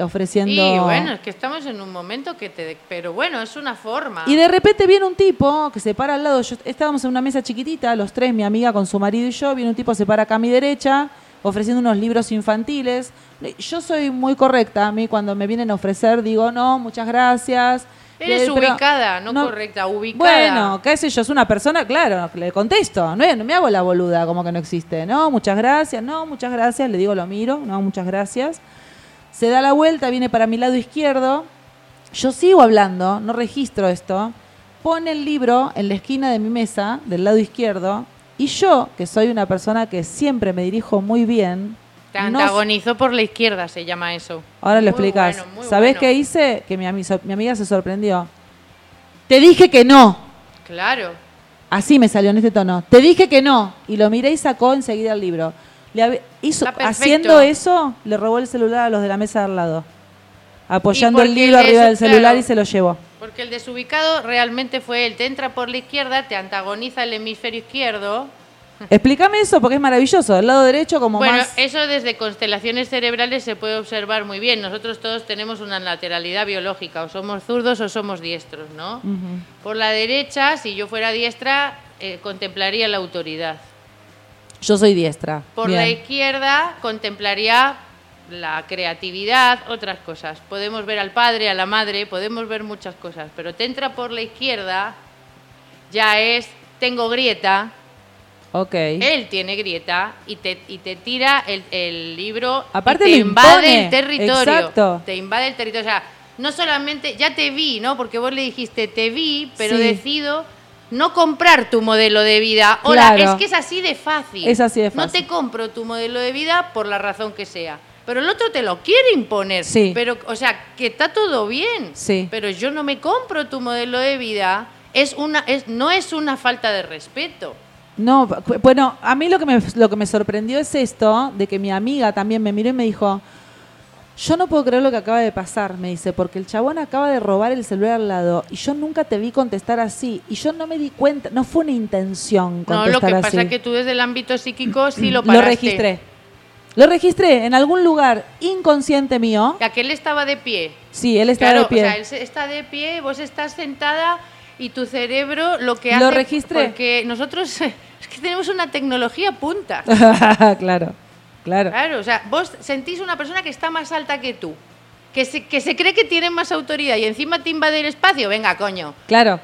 ofreciendo... Y bueno, es que estamos en un momento que te... Pero bueno, es una forma. Y de repente viene un tipo que se para al lado. Yo, estábamos en una mesa chiquitita, los tres, mi amiga con su marido y yo. Viene un tipo, se para acá a mi derecha, ofreciendo unos libros infantiles. Yo soy muy correcta. A mí, cuando me vienen a ofrecer, digo, no, muchas gracias. Eres pero- ubicada, no, correcta, ubicada. Bueno, qué sé yo, es una persona, claro, le contesto. No, no me hago la boluda, como que no existe. No, muchas gracias, no, muchas gracias. Le digo, lo miro, no, muchas gracias. Se da la vuelta, viene para mi lado izquierdo. Yo sigo hablando, no registro esto. Pone el libro en la esquina de mi mesa, del lado izquierdo. Y yo, que soy una persona que siempre me dirijo muy bien. Te no- antagonizó por la izquierda, se llama eso. ahora lo Muy explicas. bueno, ¿Sabés bueno. qué hice? Que mi, ami- so- mi amiga se sorprendió. Te dije que no. Claro. Así me salió en este tono. Te dije que no. Y lo miré y sacó enseguida el libro. Le hizo, haciendo eso, le robó el celular a los de la mesa de al lado. Apoyando el libro el arriba su- del celular claro. y se lo llevó. Porque el desubicado realmente fue él. Te entra por la izquierda, te antagoniza el hemisferio izquierdo. Explícame eso porque es maravilloso. Del lado derecho como bueno, más... eso desde constelaciones cerebrales se puede observar muy bien. Nosotros todos tenemos una lateralidad biológica, o somos zurdos o somos diestros, ¿no? Por la derecha, si yo fuera diestra, eh, contemplaría la autoridad. Yo soy diestra. Por Bien. la izquierda, contemplaría la creatividad, otras cosas. Podemos ver al padre, a la madre, podemos ver muchas cosas, pero te entra por la izquierda, ya es, tengo grieta, Ok. él tiene grieta y te, y te tira el, el libro Aparte y te invade impone, el territorio. exacto. Te invade el territorio. O sea, no solamente, ya te vi, ¿no? Porque vos le dijiste, te vi, pero Sí. decido no comprar tu modelo de vida. Hola, Claro. es que es así de fácil. Es así de No fácil. te compro tu modelo de vida por la razón que sea. Pero el otro te lo quiere imponer. Sí. Pero, o sea, que está todo bien. Sí. Pero yo no me compro tu modelo de vida. Es una, es, no es una falta de respeto. No, bu- bueno, a mí lo que, me, lo que me sorprendió es esto, de que mi amiga también me miró y me dijo, yo no puedo creer lo que acaba de pasar, me dice, porque el chabón acaba de robar el celular al lado y yo nunca te vi contestar así y yo no me di cuenta, no fue una intención No, contestar lo que así. pasa es que tú desde el ámbito psíquico sí lo lo paraste. registré. Lo registré en algún lugar inconsciente mío. Que aquel estaba de pie. Sí, él estaba claro, de pie. o sea, él está de pie, vos estás sentada y tu cerebro lo que Lo hace... registré. Porque nosotros <laughs> es que tenemos una tecnología punta. <laughs> claro, claro. Claro, o sea, vos sentís una persona que está más alta que tú, que se, que se cree que tiene más autoridad y encima te invade el espacio. Venga, coño. Claro.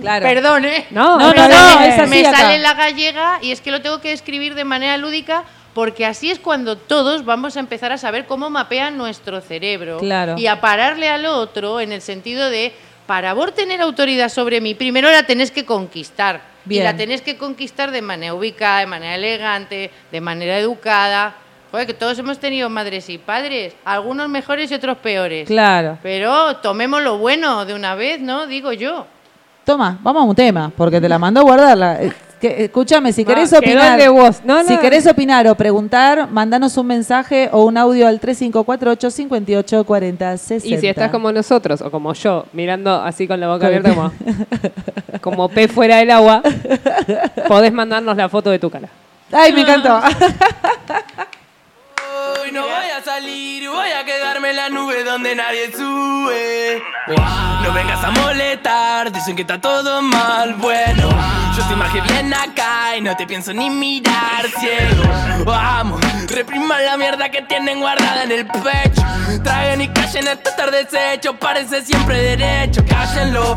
Claro. Perdón, ¿eh? No, No, no, no, es así Me acá. sale la gallega y es que lo tengo que describir de manera lúdica porque así es cuando todos vamos a empezar a saber cómo mapean nuestro cerebro Claro. y a pararle al otro en el sentido de, para vos tener autoridad sobre mí, primero la tenés que conquistar. Bien. Y la tenés que conquistar de manera ubicada, de manera elegante, de manera educada. Joder, que todos hemos tenido madres y padres, algunos mejores y otros peores. Claro. Pero tomemos lo bueno de una vez, ¿no? Digo yo. Toma, vamos a un tema, porque te la mandó a guardarla. Que- escúchame, si querés opinar, vos. No, si querés opinar o preguntar, mandanos un mensaje o un audio al 3548 58 40 60. Y si estás como nosotros, o como yo, mirando así con la boca abierta, como, como pez fuera del agua, podés mandarnos la foto de tu cara. Ay, me encantó. <laughs> No voy a salir, voy a quedarme en la nube donde nadie sube. No vengas a molestar, dicen que está todo mal. Bueno, yo estoy más que bien acá y no te pienso ni mirar ciego. Vamos, repriman la mierda que tienen guardada en el pecho. Traigan y callen esto estar deshecho, parece siempre derecho. Cállenlo,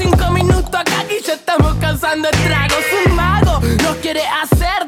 Cinco minutos acá y ya estamos causando estragos. Un mago quiere hacer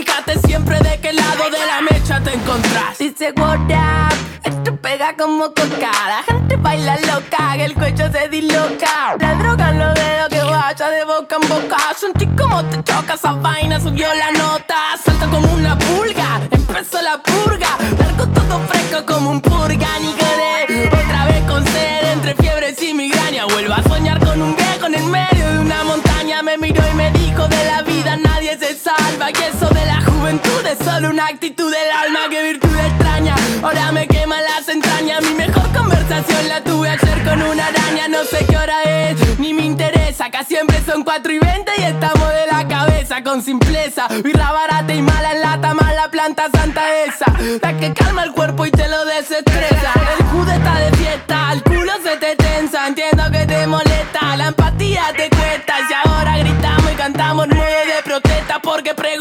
fíjate siempre de qué lado de la mecha te encontrás. Dice what up, esto pega como coca. La gente baila loca, que el cuello se disloca. La droga los dedos que vaya de boca en boca. Sentí como te choca esa vaina, subió la nota. Salta como una pulga, empezó la purga. Largo todo fresco como un purga, es solo una actitud del alma. Que virtud extraña, ahora me quema las entrañas. Mi mejor conversación la tuve ayer con una araña. No sé qué hora es, ni me interesa. Acá siempre son 4 y 20 y estamos de la cabeza con simpleza. Birra barata y mala en lata, mala planta santa esa. La que calma el cuerpo y te lo desestresa. El jude está de fiesta, el culo se te tensa. Entiendo que te molesta, la empatía te cuesta. Y ahora gritamos y cantamos nueve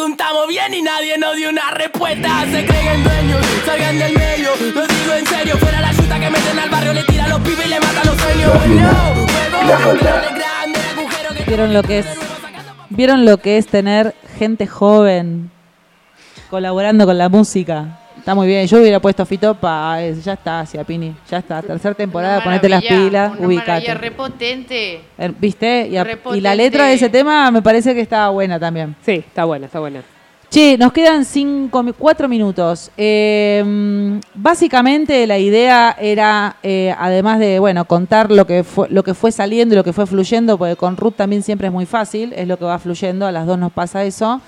preguntamos bien y nadie nos dio una respuesta. Se creen dueños, salgan del medio. Lo digo en serio, fuera la chuta que meten al barrio, le tira a los pibes y le matan los sueños. No, huevo, grande, el agujero que ¿Vieron lo que es? ¿Vieron lo que es tener gente joven colaborando con la música? Está muy bien. Yo hubiera puesto Fito Páez. Ya está, Ciapini. Ya está. Tercera temporada, ponete las pilas, una ubicate. repotente. Eh, ¿Viste? Y, a- y Repotente. la letra de ese tema me parece que estaba buena también. Sí, está buena, está buena. Che, nos quedan cinco, cuatro minutos. Eh, básicamente la idea era, eh, además de bueno, contar lo que fue, lo que fue saliendo y lo que fue fluyendo, porque con Ruth también siempre es muy fácil, es lo que va fluyendo, a las dos nos pasa eso.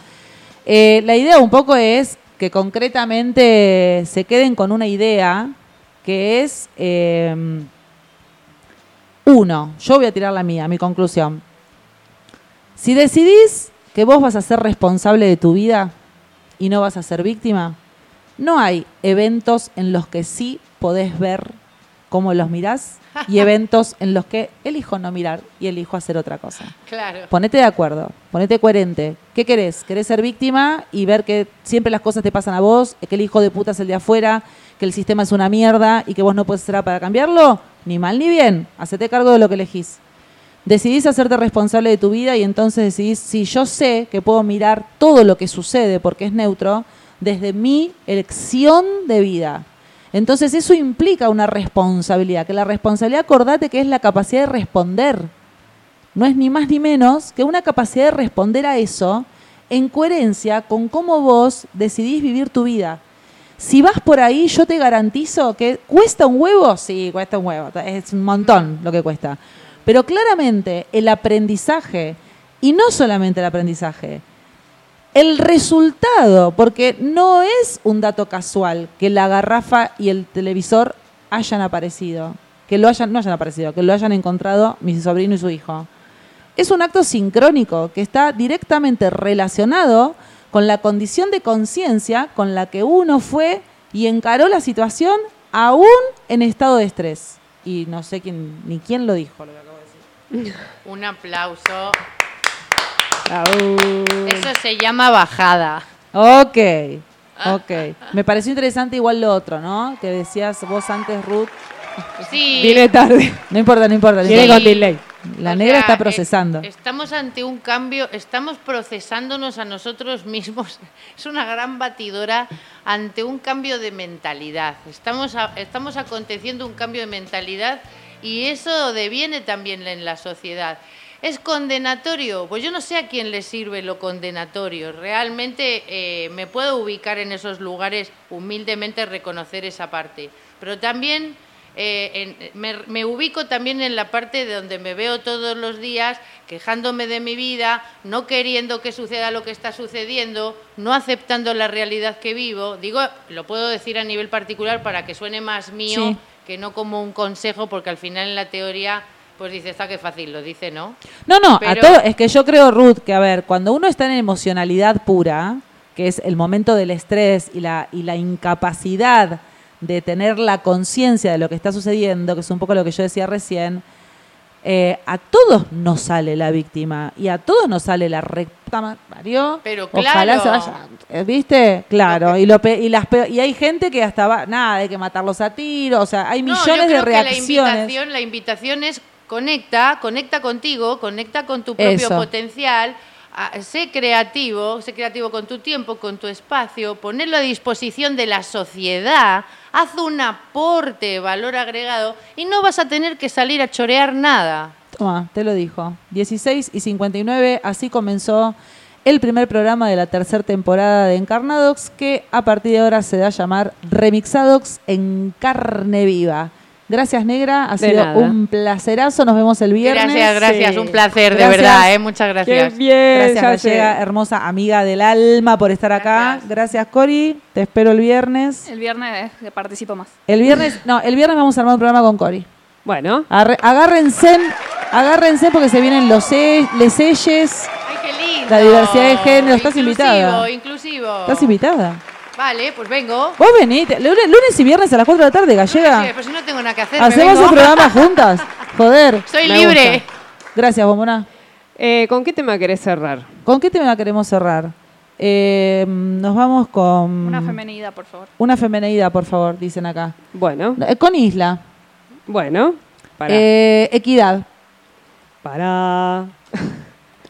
Eh, la idea un poco es que concretamente se queden con una idea que es eh, uno. Yo voy a tirar la mía, mi conclusión. Si decidís que vos vas a ser responsable de tu vida y no vas a ser víctima, no hay eventos en los que sí podés ver cómo los mirás y <laughs> eventos en los que elijo no mirar y elijo hacer otra cosa. Claro. Ponete de acuerdo, ponete coherente. ¿Qué querés? ¿Querés ser víctima y ver que siempre las cosas te pasan a vos, que el hijo de puta es el de afuera, que el sistema es una mierda y que vos no puedes hacer nada para cambiarlo? Ni mal ni bien. Hacete cargo de lo que elegís. Decidís hacerte responsable de tu vida y entonces decidís, si yo sé que puedo mirar todo lo que sucede porque es neutro, desde mi elección de vida. Entonces eso implica una responsabilidad, que la responsabilidad, acordate que es la capacidad de responder no es ni más ni menos que una capacidad de responder a eso en coherencia con cómo vos decidís vivir tu vida. Si vas por ahí, yo te garantizo que cuesta un huevo, sí, cuesta un huevo, es un montón lo que cuesta. Pero claramente el aprendizaje, y no solamente el aprendizaje, el resultado, porque no es un dato casual que la garrafa y el televisor hayan aparecido, que lo hayan, no hayan aparecido, que lo hayan encontrado mi sobrino y su hijo. Es un acto sincrónico que está directamente relacionado con la condición de conciencia con la que uno fue y encaró la situación aún en estado de estrés. Y no sé quién, ni quién lo dijo. Lo que acabo de decir. Un aplauso. Eso se llama bajada. Ok, ok. Me pareció interesante igual lo otro, ¿no? Que decías vos antes, Ruth. Sí. Viene tarde. No importa, no importa. Viene con delay. La O negra sea, está eh, procesando. estamos ante un cambio, estamos procesándonos a nosotros mismos. <laughs> Es una gran batidora ante un cambio de mentalidad. Estamos, a- estamos aconteciendo un cambio de mentalidad y eso deviene también en la sociedad. ¿Es condenatorio? Pues yo no sé a quién le sirve lo condenatorio. Realmente eh, me puedo ubicar en esos lugares, humildemente reconocer esa parte. Pero también eh, me ubico también en la parte de donde me veo todos los días quejándome de mi vida, no queriendo que suceda lo que está sucediendo, no aceptando la realidad que vivo. Digo, lo puedo decir a nivel particular para que suene más mío Sí. Que no como un consejo, porque al final en la teoría pues dices, está que fácil, lo dice, ¿no? No, no, a todo, es que yo creo, Ruth, que a ver, cuando uno está en emocionalidad pura, que es el momento del estrés y la, y la incapacidad de tener la conciencia de lo que está sucediendo, que es un poco lo que yo decía recién, eh, a todos nos sale la víctima y a todos nos sale la Mario. Pero Ojalá claro. se vaya. eh, ¿Viste? Claro. Y, lo pe- y, las pe- y hay gente que hasta va, nada, hay que matarlos a tiro. O sea, hay No, yo millones de creo que reacciones. La invitación, la invitación es conecta, conecta contigo, conecta con tu propio Eso. potencial, sé creativo, sé creativo con tu tiempo, con tu espacio, ponerlo a disposición de la sociedad, haz un aporte, valor agregado y no vas a tener que salir a chorear nada. Toma, te lo dijo. 16 y 59, así comenzó el primer programa de la tercera temporada de Encarnadox, que a partir de ahora se da a llamar Remixadox en carne viva. Gracias, Negra. Ha De sido nada. un placerazo. Nos vemos el viernes. Gracias, gracias, Sí. un placer, de verdad, ¿eh? muchas gracias. Qué bien, Gracias. Gallega, hermosa amiga del alma, por estar acá. Gracias. Gracias, Cori. Te espero el viernes. El viernes eh, participo más. El viernes, no, el viernes vamos a armar un programa con Cori. Bueno, Arre- agárrense, agárrense porque se vienen los se- les selles. Ay, qué lindo. La diversidad de género, estás invitada. Inclusivo, ¿Estás invitada? Vale, pues vengo. Vos venite, lunes, lunes y viernes a las 4 de la tarde, Sí, gallega. pues si no tengo nada que hacer, Hacemos un programa juntas. <laughs> Joder. Soy libre. gusta. Gracias, Bombona. eh, ¿con qué tema querés cerrar? ¿Con qué tema queremos cerrar? Eh, nos vamos con... Una femenidad, por favor. Una femenidad, por favor, dicen acá. Bueno, Eh, Con Isla. Bueno, para. Eh, equidad. para.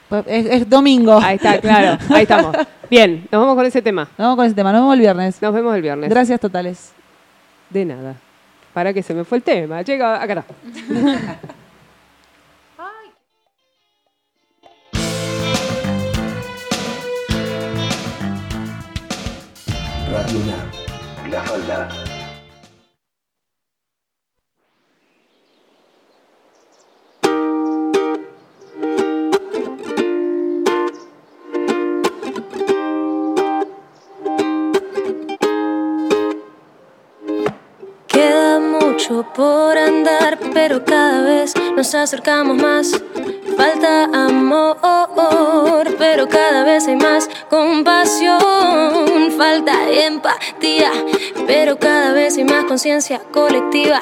Pues Es, es domingo. Ahí está, claro, ahí estamos. Bien, nos vamos con ese tema. Nos vamos con ese tema. Nos vemos el viernes. Nos vemos el viernes. Gracias totales. De nada. Para que se me fue el tema. Llega, acá está. Radio La Falda. Por andar, pero cada vez nos acercamos más. Falta amor, pero cada vez hay más compasión. Falta empatía, pero cada vez hay más conciencia colectiva.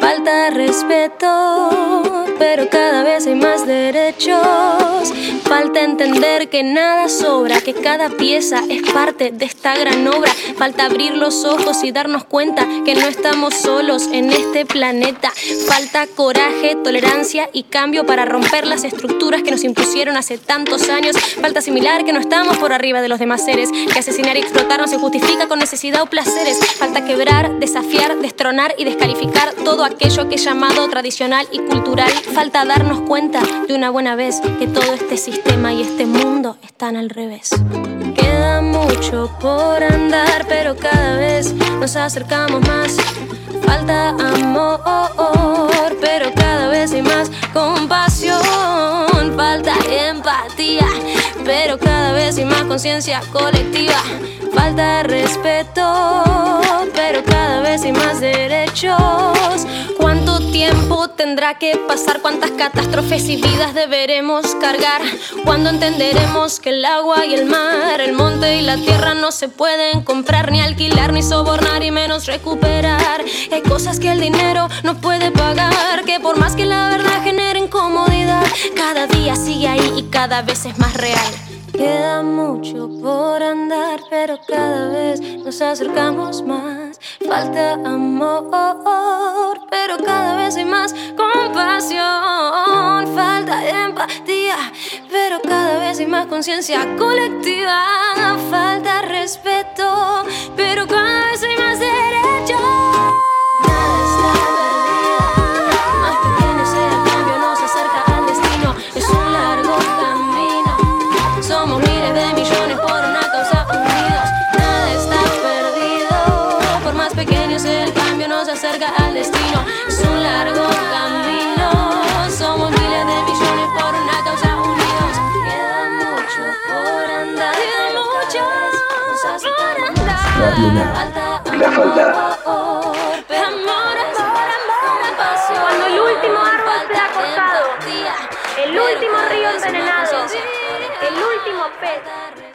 Falta respeto, pero cada vez hay más derechos. Falta entender que nada sobra, que cada pieza es parte de esta gran obra. Falta abrir los ojos y darnos cuenta que no estamos solos en este planeta. Falta coraje, tolerancia y cambio para romper las estructuras que nos impusieron hace tantos años. Falta asimilar que no estamos por arriba de los demás seres, que asesinar y explotar no se justifica con necesidad o placeres. Falta quebrar, desafiar, destronar y descalificar todo aquello que es llamado tradicional y cultural. Falta darnos cuenta de una buena vez que todo este sistema y este mundo están al revés. Queda mucho por andar, pero cada vez nos acercamos más. Falta amor, pero cada vez hay más compasión. Pero cada vez hay más conciencia colectiva. Falta respeto, pero cada vez hay más derechos. ¿Cuánto tiempo tendrá que pasar? ¿Cuántas catástrofes y vidas deberemos cargar? ¿Cuándo entenderemos que el agua y el mar, el monte y la tierra no se pueden comprar, ni alquilar, ni sobornar, y menos recuperar? Hay cosas que el dinero no puede pagar, que por más que la verdad genere incomodidad, cada día sigue ahí y cada vez es más real. Queda mucho por andar, pero cada vez nos acercamos más. Falta amor, pero cada vez hay más compasión. Falta empatía, pero cada vez hay más conciencia colectiva. Falta respeto, pero cada vez hay más derechos. la. Cuando el último árbol te ha cortado, el último río envenenado, el último pez.